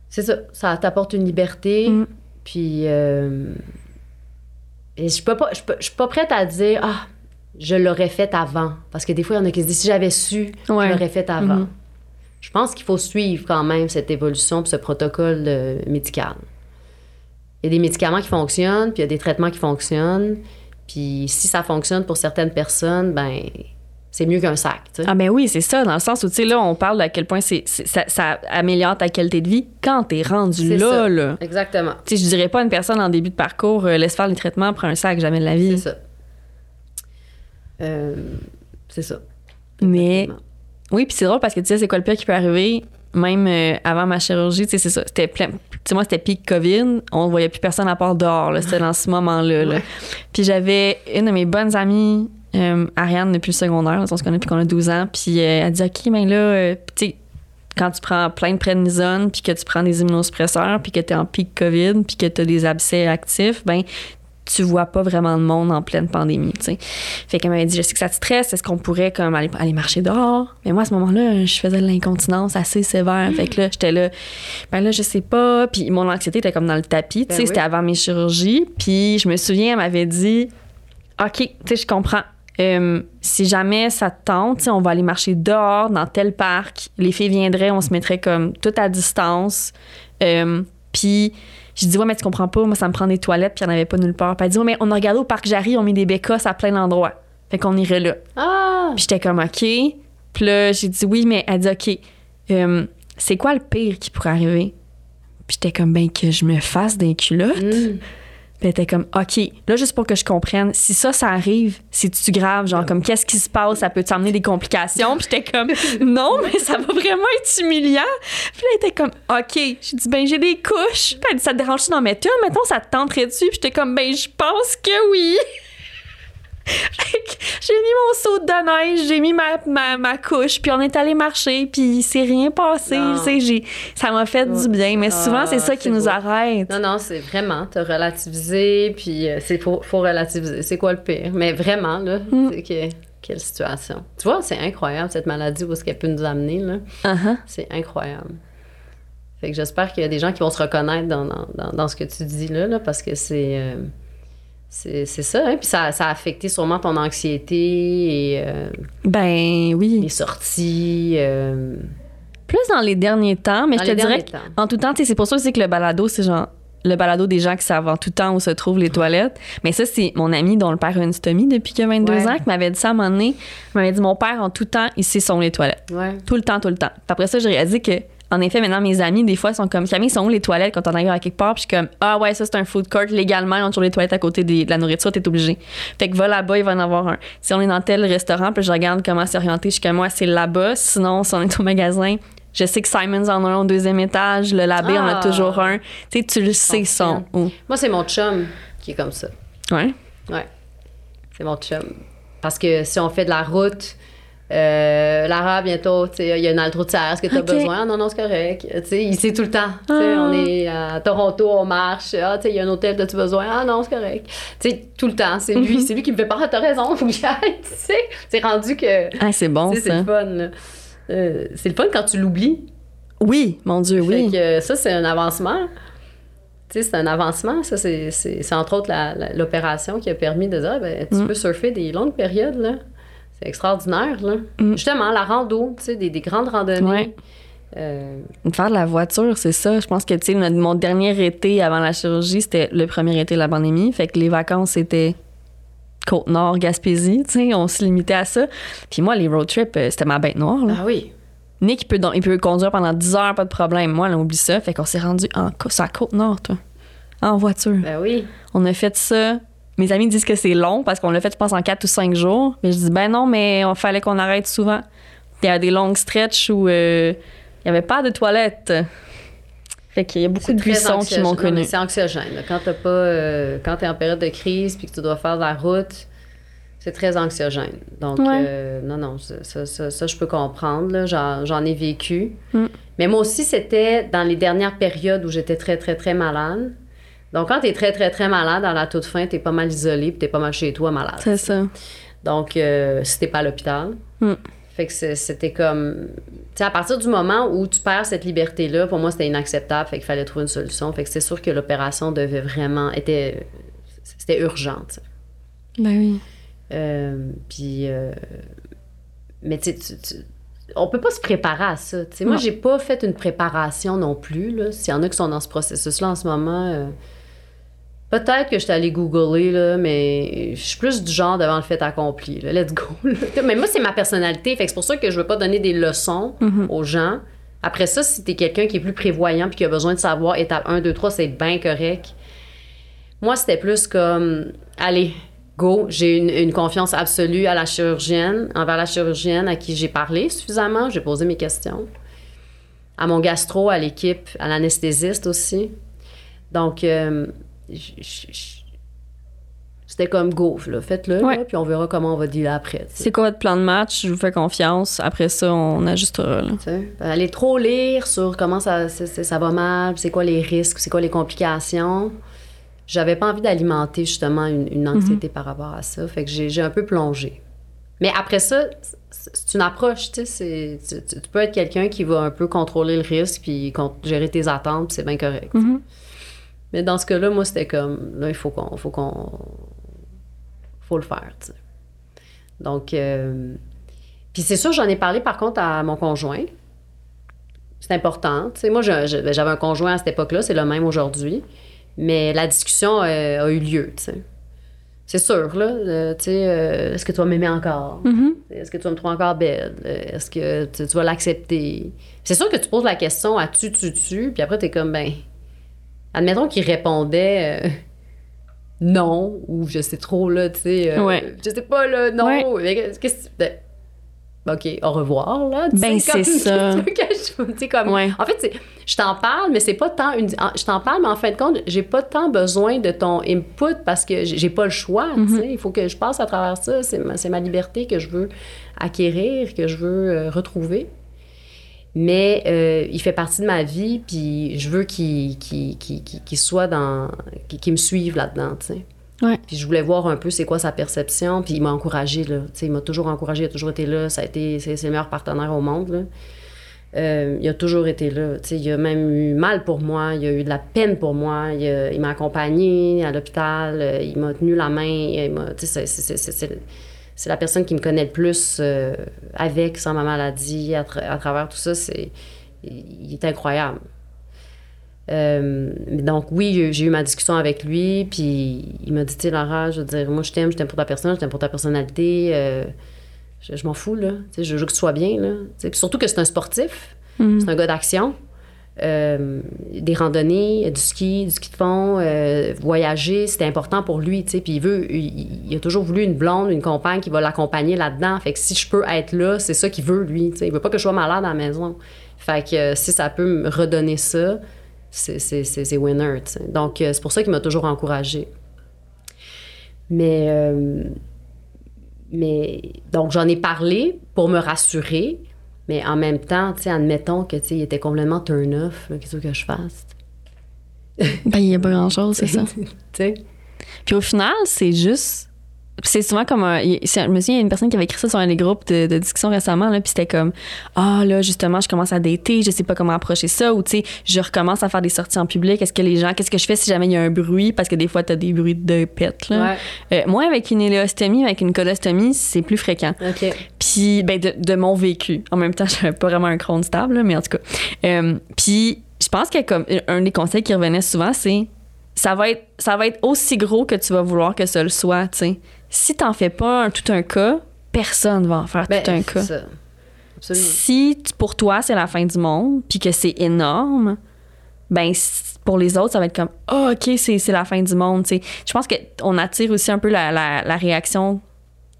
c'est ça. Ça t'apporte une liberté. Mm. Puis, et je pas, je suis pas prête à dire ah, je l'aurais fait avant, parce que des fois il y en a qui se disent si j'avais su, Ouais. je l'aurais fait avant. Mhm. Je pense qu'il faut suivre quand même cette évolution ce protocole euh, médical. Il y a des médicaments qui fonctionnent, puis il y a des traitements qui fonctionnent. Puis si ça fonctionne pour certaines personnes, ben c'est mieux qu'un sac. Ah ben oui, c'est ça, dans le sens où, tu sais, là, on parle à quel point c'est, c'est- ça, ça améliore ta qualité de vie quand t'es rendu C'est là, ça. là. Exactement. Tu sais, je dirais pas à une personne en début de parcours, euh, laisse faire les traitements, prends un sac, jamais de la C'est vie. ça. Euh, c'est ça. Mais Exactement. oui, puis c'est drôle parce que tu sais, c'est quoi le pire qui peut arriver? Même euh, avant ma chirurgie, tu sais, c'est ça. C'était plein. Tu sais, moi, c'était pic COVID. On voyait plus personne à part dehors, là. C'était dans ce moment-là. Ouais. Puis j'avais une de mes bonnes amies, euh, Ariane, depuis le secondaire. On se connaît depuis qu'on a 12 ans. Puis elle dit, OK, ben là, tu sais, quand tu prends plein de prednisone, puis que tu prends des immunosuppresseurs, puis que tu es en pic COVID, puis que tu as des abcès actifs, ben tu vois pas vraiment de monde en pleine pandémie, tu sais. Fait qu'elle m'avait dit, je sais que ça te stresse, est-ce qu'on pourrait comme aller, aller marcher dehors? Mais moi, à ce moment-là, je faisais de l'incontinence assez sévère. Fait que là, j'étais là, ben là, je sais pas. Puis mon anxiété était comme dans le tapis, tu Ben sais, oui. c'était avant mes chirurgies. Puis je me souviens, elle m'avait dit, OK, tu sais, je comprends. Euh, si jamais ça te tente, on va aller marcher dehors, dans tel parc. Les filles viendraient, on se mettrait comme tout à distance. Euh, puis je dis, ouais, mais tu comprends pas, moi, ça me prend des toilettes, puis il n'y en avait pas nulle part. Puis elle dit, ouais, mais on a regardé au parc Jarry, on met des bécosses à plein d'endroits. Fait qu'on irait là. Ah! Puis j'étais comme, OK. Puis là, j'ai dit, oui, mais elle dit, OK, euh, c'est quoi le pire qui pourrait arriver? Puis j'étais comme, ben, que je me fasse des culottes. Mm. Puis elle était comme, OK, là, juste pour que je comprenne, si ça, ça arrive, c'est-tu grave? Genre, comme, qu'est-ce qui se passe? Ça peut t'amener des complications? Puis j'étais comme, non, mais ça va vraiment être humiliant. Puis là, elle était comme, OK. J'ai dit, ben, j'ai des couches. Puis elle dit, ça te dérange-tu d'en mettre une? Mettons, ça te tenterait dessus? Puis j'étais comme, ben, je pense que oui. J'ai mis mon saut de neige, j'ai mis ma, ma, ma couche, puis on est allé marcher, puis il s'est rien passé. J'ai- ça m'a fait du bien. Mais souvent, Ah, c'est ça qui nous arrête. Non, non, c'est vraiment, t'as relativisé, puis euh, c'est faut, faut relativiser. C'est quoi le pire? Mais vraiment, là, Mm. c'est que, quelle situation. Tu vois, c'est incroyable, cette maladie, où est-ce qu'elle peut nous amener, là. Uh-huh. C'est incroyable. Fait que j'espère qu'il y a des gens qui vont se reconnaître dans, dans, dans, dans ce que tu dis là, là parce que c'est. euh, c'est c'est ça, hein? Puis ça, ça a affecté sûrement ton anxiété et euh, Ben oui. les sorties. euh, Plus dans les derniers temps, mais dans je te dirais. En tout temps, tu sais, c'est pour ça aussi que le balado, c'est genre le balado des gens qui savent en tout temps où se trouvent les toilettes. Mais ça, c'est mon ami dont le père a une stomie depuis a 22 Ouais. ans qui m'avait dit ça à un moment donné. Il m'avait dit Mon père, en tout temps, il sait sont les toilettes. Ouais. Tout le temps, tout le temps. Puis après ça, j'ai réalisé que. En effet, maintenant, mes amis, des fois, sont comme Camille, sont où les toilettes quand on arrive à quelque part? Puis je suis comme Ah ouais, ça, c'est un food court. Légalement, ils ont toujours les toilettes à côté des- de la nourriture, t'es obligé. Fait que va là-bas, il va en avoir un. Si on est dans tel restaurant, puis je regarde comment c'est orienté, je suis comme moi, c'est là-bas. Sinon, si on est au magasin, je sais que Simon's en a un au deuxième étage, le labé en a Ah. toujours un. Tu sais, tu le sais, son. où. Moi, c'est mon chum qui est comme ça. Ouais. Ouais. C'est mon chum. Parce que si on fait de la route, euh, Lara, bientôt, tu sais, il y a une altroutière, est-ce que tu as besoin? Ah non, non, c'est correct. Tu sais, il sait tout le temps. Tu sais, Ah. On est à Toronto, on marche. Ah, tu sais, il y a un hôtel, as-tu besoin? Ah non, c'est correct. Tu sais, tout le temps. C'est lui, Mhm. c'est lui qui me fait pas, ah, t'as raison, faut que j'y aille. Tu sais, c'est rendu que. Ah, c'est bon, sais, c'est ça. le fun. Euh, c'est le fun quand tu l'oublies. Oui, mon Dieu, oui. Que euh, ça, c'est un avancement. Tu sais, c'est un avancement. Ça, c'est, entre autres l'opération qui a permis de dire, ah, ben, tu Mm. peux surfer des longues périodes, là. C'est extraordinaire, là. Mm. Justement, la rando, tu sais, des, des grandes randonnées. Ouais. Euh, Faire de la voiture, c'est ça. Je pense que, tu sais, mon dernier été avant la chirurgie, c'était le premier été de la pandémie. Fait que les vacances, c'était Côte-Nord, Gaspésie, tu sais, on se limitait à ça. Puis moi, les road trips, euh, c'était ma bête noire, là. ah oui. Nick, il peut, il peut conduire pendant 10 heures, pas de problème. Moi, là, on oublie ça. Fait qu'on s'est rendu en, Cô- sur la Côte-Nord, toi. En voiture. Ben oui. On a fait ça. Mes amis disent que c'est long parce qu'on l'a fait, je pense, en 4 ou 5 jours. Mais je dis, ben non, mais il fallait qu'on arrête souvent. Il y a des longues stretches où euh, il n'y avait pas de toilettes. Fait qu'il y a beaucoup de buissons qui m'ont connu. C'est anxiogène. là. Quand t'as pas, euh, quand t'es en période de crise puis que tu dois faire de la route, c'est très anxiogène. Donc, Ouais. euh, non, non, ça, ça, ça- ça, je peux comprendre. j'en ai vécu. Mm. Mais moi aussi, c'était dans les dernières périodes où j'étais très, très, très malade. Donc, quand t'es très, très, très malade, à la toute fin, t'es pas mal isolé puis t'es pas mal chez toi malade. C'est ça. Donc, euh, si t'es pas à l'hôpital. Mm. Fait que c'est- c'était comme. Tu sais, à partir du moment où tu perds cette liberté-là, pour moi, c'était inacceptable. Fait qu'il fallait trouver une solution. Fait que c'est sûr que l'opération devait vraiment. était C'était urgent, tu sais. Ben oui. Euh, puis. euh, mais tu sais, tu- tu- on peut pas se préparer à ça. tu sais. Moi, j'ai pas fait une préparation non plus. S'il y en a qui sont dans ce processus-là en ce moment. euh, Peut-être que je suis allée googler, là, mais je suis plus du genre devant le fait accompli. là. Let's go. là. Mais moi, c'est ma personnalité. Fait que c'est pour ça que je veux pas donner des leçons Mhm. aux gens. Après ça, si t'es quelqu'un qui est plus prévoyant puis qui a besoin de savoir étape 1, 2, 3, c'est bien correct. Moi, c'était plus comme, allez, go. J'ai une, une confiance absolue à la chirurgienne, envers la chirurgienne à qui j'ai parlé suffisamment, j'ai posé mes questions. À mon gastro, à l'équipe, à l'anesthésiste aussi. Donc, euh, c'était comme go, là, faites-le, Ouais. puis on verra comment on va dealer après. C'est quoi votre plan de match? Je vous fais confiance. Après ça, on ajustera. là. Sais, Aller trop lire sur comment ça, ça va mal, c'est quoi les risques, c'est quoi les complications. J'avais pas envie d'alimenter justement une, une anxiété par rapport à ça. Fait que j'ai un peu plongé. Mais après ça, c'est une approche, tu sais. c'est- Tu, tu- peux être quelqu'un qui va un peu contrôler le risque puis gérer tes attentes, puis c'est bien correct. Mhm. Mais dans ce cas-là, moi, c'était comme, là, il faut qu'on, faut qu'on, faut le faire, tu sais. Donc, euh, puis c'est sûr, j'en ai parlé par contre à mon conjoint. C'est important, tu sais. Moi, je- j'avais un conjoint à cette époque-là, c'est le même aujourd'hui. Mais la discussion euh, a eu lieu, tu sais. C'est sûr, là, euh, tu sais, est-ce que tu vas m'aimer encore? Mhm. Est-ce que tu vas me trouver encore belle? Est-ce que tu, tu vas l'accepter? C'est sûr que tu poses la question à tu, tu, tu, puis après, t'es comme, ben, admettons qu'il répondait euh, non, ou je sais trop, là, tu sais, euh, Ouais. je sais pas, là, non. Ouais. Qu'est-ce que ben, OK, au revoir, là. Ben, c'est ça. que comme, Ouais. En fait, je t'en parle, mais c'est pas tant une. Je t'en parle, mais en fin de compte, j'ai pas tant besoin de ton input parce que j'ai pas le choix. Mhm. sais. Il faut que je passe à travers ça. C'est ma, ma liberté que je veux acquérir, que je veux euh, retrouver. Mais euh, il fait partie de ma vie, puis je veux qu'il qu'il- qu'il- qu'il soit dans. qu'il me suive là-dedans, tu sais. Ouais. Puis je voulais voir un peu c'est quoi sa perception, puis il m'a encouragé, là. Tu sais, il m'a toujours encouragé, il a toujours été là. Ça a été. C'est le meilleur partenaire au monde, là. Euh, il a toujours été là. Tu sais, il a même eu mal pour moi, il a eu de la peine pour moi. Il, m'a accompagné à l'hôpital, euh, il m'a tenu la main. c'est- c'est- la personne qui me connaît le plus euh, avec, sans ma maladie, à, tra- à travers tout ça. C'est, il est incroyable. Euh, donc oui, j'ai eu ma discussion avec lui, puis il m'a dit, tu sais, Laura, je veux dire, moi je t'aime, je t'aime pour ta personne, je t'aime pour ta personnalité, euh, je, je m'en fous, là. Tu sais, je veux que tu sois bien, là. Tu sais, puis surtout que c'est un sportif, Mhm. c'est un gars d'action. Euh, des randonnées, du ski, du ski de fond, euh, voyager, c'était important pour lui, tu sais. Il a toujours voulu une blonde, une compagne qui va l'accompagner là-dedans. Fait que si je peux être là, c'est ça qu'il veut, lui, tu sais. Veut pas que je sois malade à la maison. Fait que euh, si ça peut me redonner ça, c'est, winner, euh, c'est pour ça qu'il m'a toujours encouragée. Euh, mais, donc, j'en ai parlé pour me rassurer, mais en même temps, tu sais, admettons que, tu sais, il était complètement turn-off, qu'est-ce que je fasse? Ben, il y a pas grand-chose, c'est ça. tu sais? Puis au final, c'est juste. C'est souvent comme un. Je me souviens, il y a une personne qui avait écrit ça sur un des groupes de, de discussion récemment, là, puis c'était comme Ah, là, justement, je commence à dater, je sais pas comment approcher ça, ou tu sais, je recommence à faire des sorties en public. Est-ce que les gens. Qu'est-ce que je fais si jamais il y a un bruit? Parce que des fois, t'as des bruits de pète, là. Ouais. Euh, moi, avec une éléostomie, avec une colostomie, c'est plus fréquent. OK. Puis, ben, de, de mon vécu. En même temps, j'avais pas vraiment un crâne stable, là, mais en tout cas. Euh, puis, je pense que comme un des conseils qui revenait souvent, c'est ça va être ça va être aussi gros que tu vas vouloir que ça le soit, tu sais. Si t'en fais pas un, tout un cas, personne va en faire Ben, tout un cas. ça. Absolument. Si pour toi c'est la fin du monde, puis que c'est énorme, ben pour les autres ça va être comme ah ok c'est la fin du monde, tu sais. Je pense que on attire aussi un peu la, la, la réaction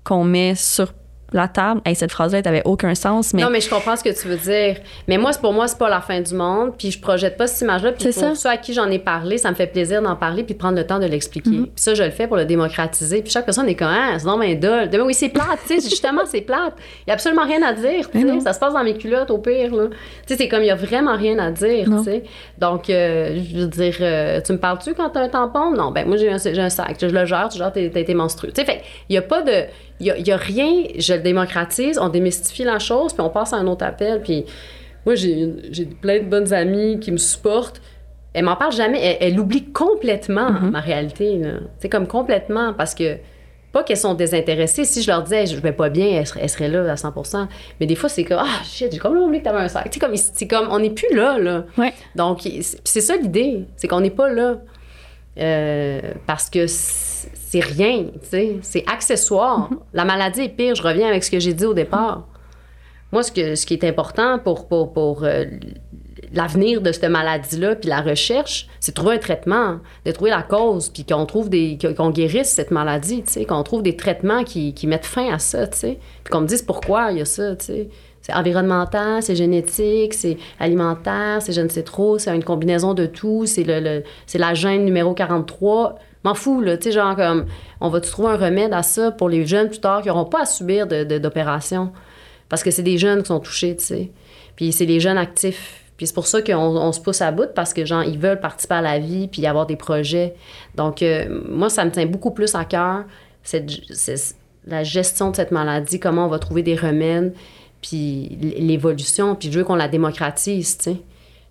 qu'on met sur la table. Hey, cette phrase-là, elle avait aucun sens, mais Non, mais je comprends ce que tu veux dire. Mais moi, pour moi, c'est pas la fin du monde. Puis je projette pas cette image-là. Puis pour ça. ceux à qui j'en ai parlé, ça me fait plaisir d'en parler puis de prendre le temps de l'expliquer. Mm-hmm. Puis ça, je le fais pour le démocratiser. Puis chaque personne est comme, ah, c'est non, mais dole. Oui, c'est plate, tu sais. Justement, c'est plate. Il y a absolument rien à dire, tu sais. Ça se passe dans mes culottes, au pire, là. Tu sais, c'est comme, il y a vraiment rien à dire, Non. tu sais. Donc, euh, je veux dire, euh, tu me parles-tu quand t'as un tampon? Non, ben moi, j'ai un, j'ai un sac. Je le gère, tu gères tes, tes, tes menstrues. Tu sais, fait, il y a pas de. Il y a, rien, je le démocratise, on démystifie la chose, puis on passe à un autre appel. Puis moi, j'ai plein de bonnes amies qui me supportent. Elle m'en parle jamais. Elle, elle oublie complètement ma réalité. C'est comme complètement parce que. Pas qu'elles sont désintéressées. Si je leur disais, je vais pas bien, elles seraient, elles seraient là à 100% Mais des fois, c'est comme, ah, shit, j'ai complètement oublié que t'avais un sac. Sais, comme, c'est comme, on n'est plus là, là. ouais. Donc, c'est c'est ça l'idée, c'est qu'on n'est pas là. Euh, parce que c'est rien, tu sais, c'est accessoire. La maladie est pire, je reviens avec ce que j'ai dit au départ. Moi, ce, que, ce qui est important pour, pour, pour euh, l'avenir de cette maladie-là, puis la recherche, c'est de trouver un traitement, de trouver la cause, puis qu'on trouve des, qu'on guérisse cette maladie, tu sais, qu'on trouve des traitements qui, qui, mettent fin à ça, tu sais, puis qu'on me dise pourquoi il y a ça, tu sais. C'est environnemental, c'est génétique, c'est alimentaire, c'est je ne sais trop, c'est une combinaison de tout, c'est le, c'est la gène numéro 43. M'en fous, là, tu sais, genre comme, on va-tu trouver un remède à ça pour les jeunes plus tard qui n'auront pas à subir d'opération? De, Parce que c'est des jeunes qui sont touchés, tu sais. Puis c'est les jeunes actifs. Puis c'est pour ça qu'on on se pousse à bout parce que, genre, ils veulent participer à la vie puis avoir des projets. Donc, euh, moi, ça me tient beaucoup plus à cœur, cette, la gestion de cette maladie, comment on va trouver des remèdes, puis l'évolution. Puis je veux qu'on la démocratise, tu sais.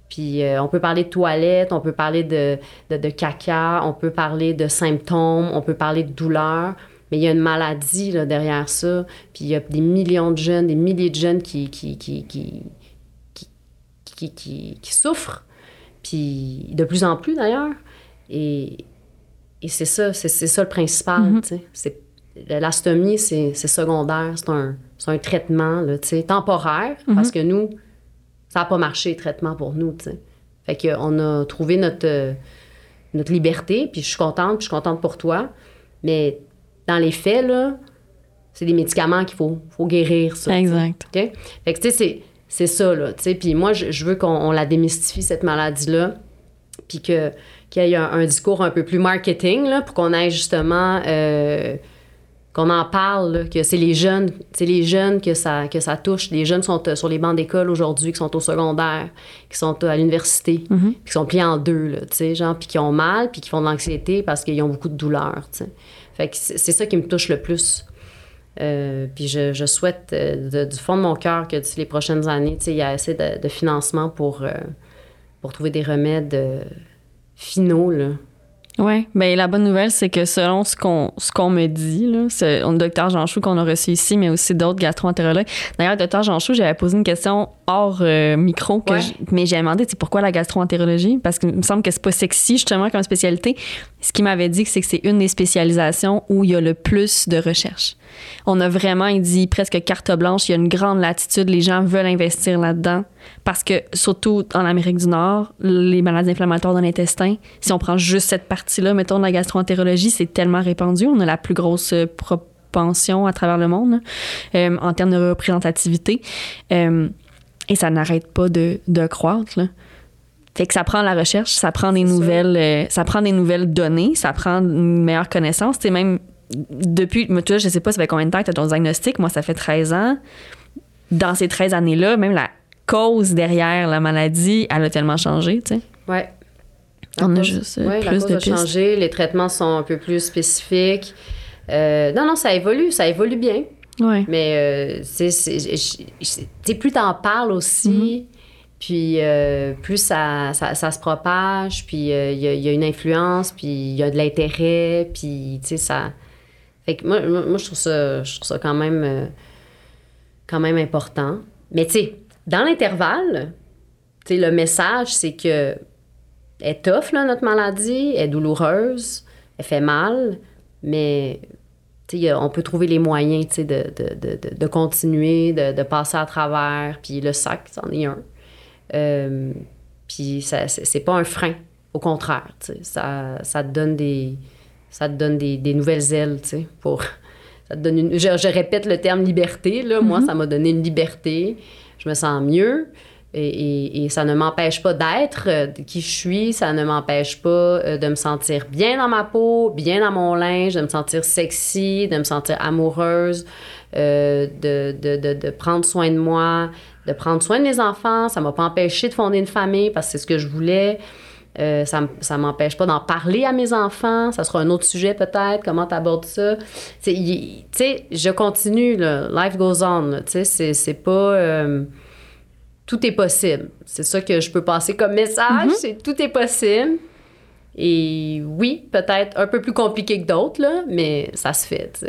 Puis euh, on peut parler de toilettes, on peut parler de, de, de, caca, on peut parler de symptômes, on peut parler de douleur. Mais il y a une maladie là, derrière ça. Puis il y a des millions de jeunes, des milliers de jeunes qui, qui, qui, qui qui, qui, qui, souffrent, puis de plus en plus d'ailleurs. Et, et c'est ça, c'est, ça le principal. Mm -hmm. L'astomie, c'est, secondaire, c'est un, un, traitement là, temporaire, mm -hmm. parce que nous, ça n'a pas marché, le traitement pour nous. T'sais. Fait qu'on a trouvé notre, notre liberté, puis je suis contente, puis je suis contente pour toi. Mais dans les faits, là, c'est des médicaments qu'il faut, faut guérir, ça. Exact. Okay? Fait que, tu sais, c'est ça, là, tu sais. Puis moi, je, veux qu'on la démystifie, cette maladie-là, puis qu'il y ait un, discours un peu plus marketing, là, pour qu'on ait justement... Euh, qu'on en parle, que c'est les jeunes, c'est les jeunes que ça, que ça touche. Les jeunes sont euh, sur les bancs d'école aujourd'hui, qui sont au secondaire, qui sont à l'université, mm-hmm. qui sont pliés en deux, là, tu sais, genre, puis qui ont mal, puis qui font de l'anxiété parce qu'ils ont beaucoup de douleur, tu sais. Fait que c'est ça qui me touche le plus. Euh, puis je, je souhaite euh, du fond de mon cœur que d'ici les prochaines années, il y a assez de, de financement pour, euh, pour trouver des remèdes euh, finaux. Là. Oui, bien la bonne nouvelle, c'est que selon ce qu'on ce qu'on me dit, là, c'est le docteur Jean Chou qu'on a reçu ici, mais aussi d'autres gastro-entérologues. D'ailleurs, docteur Jean Chou, j'avais posé une question hors euh, micro, que Ouais. je- mais j'ai demandé pourquoi la gastro-entérologie, parce qu'il me semble que c'est pas sexy justement comme spécialité. Ce qu'il m'avait dit, c'est que c'est une des spécialisations où il y a le plus de recherche. On a vraiment, il dit presque carte blanche, il y a une grande latitude, les gens veulent investir là-dedans parce que surtout en Amérique du Nord, les maladies inflammatoires dans l'intestin, si on prend juste cette partie-là, mettons de la gastroentérologie, c'est tellement répandu, on a la plus grosse euh, propension à travers le monde euh, en termes de représentativité. Euh, et ça n'arrête pas de, de croître. Là. Fait que ça prend la recherche, ça prend des C'est ça. nouvelles, euh, ça prend des nouvelles données, ça prend une meilleure connaissance. Tu sais, même depuis, mais toi, je sais pas, ça fait combien de temps que tu as ton diagnostic? Moi, ça fait 13 ans. Dans ces 13 années-là, même la cause derrière la maladie, elle a tellement changé, tu sais. Ouais. On La a juste euh, ouais, la plus cause de a pistes. changé, les traitements sont un peu plus spécifiques. Euh, non, non, ça évolue, ça évolue bien. Ouais. Mais euh, plus t'en parles aussi, puis euh, plus ça, ça, ça se propage, puis euh, il y, a, il y a une influence, puis il y a de l'intérêt, puis tu sais, ça... Fait que moi, moi, moi, je trouve ça, je trouve ça quand même, quand même important. Mais tu sais, dans l'intervalle, le message, c'est que elle est tough, là, notre maladie, elle est douloureuse, elle fait mal, mais on peut trouver les moyens de, de, de, de- de continuer, de, de passer à travers. Puis le sac, c'en est un. Euh, puis ça, c'est pas un frein, au contraire. Ça, ça te donne des, ça te donne des, des nouvelles ailes, pour... Ça te donne une, je, je répète le terme liberté, là. Moi, ça m'a donné une liberté. Je me sens mieux. Et, ça ne m'empêche pas d'être euh, qui je suis, ça ne m'empêche pas euh, de me sentir bien dans ma peau, bien dans mon linge, de me sentir sexy, de me sentir amoureuse, euh, de, de, de, de prendre soin de moi, de prendre soin de mes enfants. Ça m'a pas empêché de fonder une famille parce que c'est ce que je voulais. Euh, ça ça m'empêche pas d'en parler à mes enfants. Ça sera un autre sujet peut-être, comment tu abordes ça. Tu sais, je continue, là. life goes on. Tu sais, c'est- pas... euh, tout est possible. C'est ça que je peux passer comme message, c'est tout est possible. Et oui, peut-être un peu plus compliqué que d'autres, mais ça se fait, tu.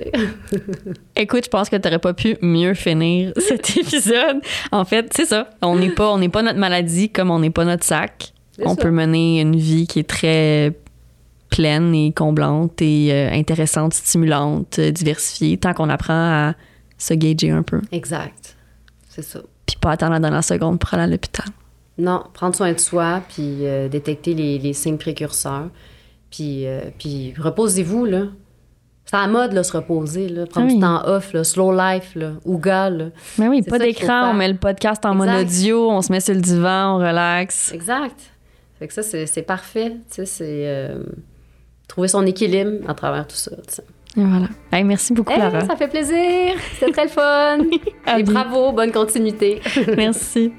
Écoute, je pense que t'aurais pas pu mieux finir cet épisode. En fait, c'est ça. On n'est pas, on n'est pas notre maladie comme on n'est pas notre sac. On ça. peut mener une vie qui est très pleine et comblante et euh, intéressante, stimulante, euh, diversifiée, tant qu'on apprend à se gager un peu. Exact. C'est ça. Puis pas attendre la dernière seconde pour aller à l'hôpital. Non, prendre soin de soi, puis euh, détecter les, les signes précurseurs. Puis, euh, puis reposez-vous, là. C'est à la mode, là, se reposer, là. Prendre Ah oui. du temps off, là. Slow life, là. Ouga, là. Mais oui, pas d'écran, on met le podcast en Exact. mono-audio, on se met sur le divan, on relaxe. Exact. Fait que ça, c'est parfait. Tu sais, c'est euh, trouver son équilibre à travers tout ça. tu sais. Et voilà. Hey, merci beaucoup, Hey, Lara. ça fait plaisir. C'était très le fun. Et bravo, bonne continuité. Merci.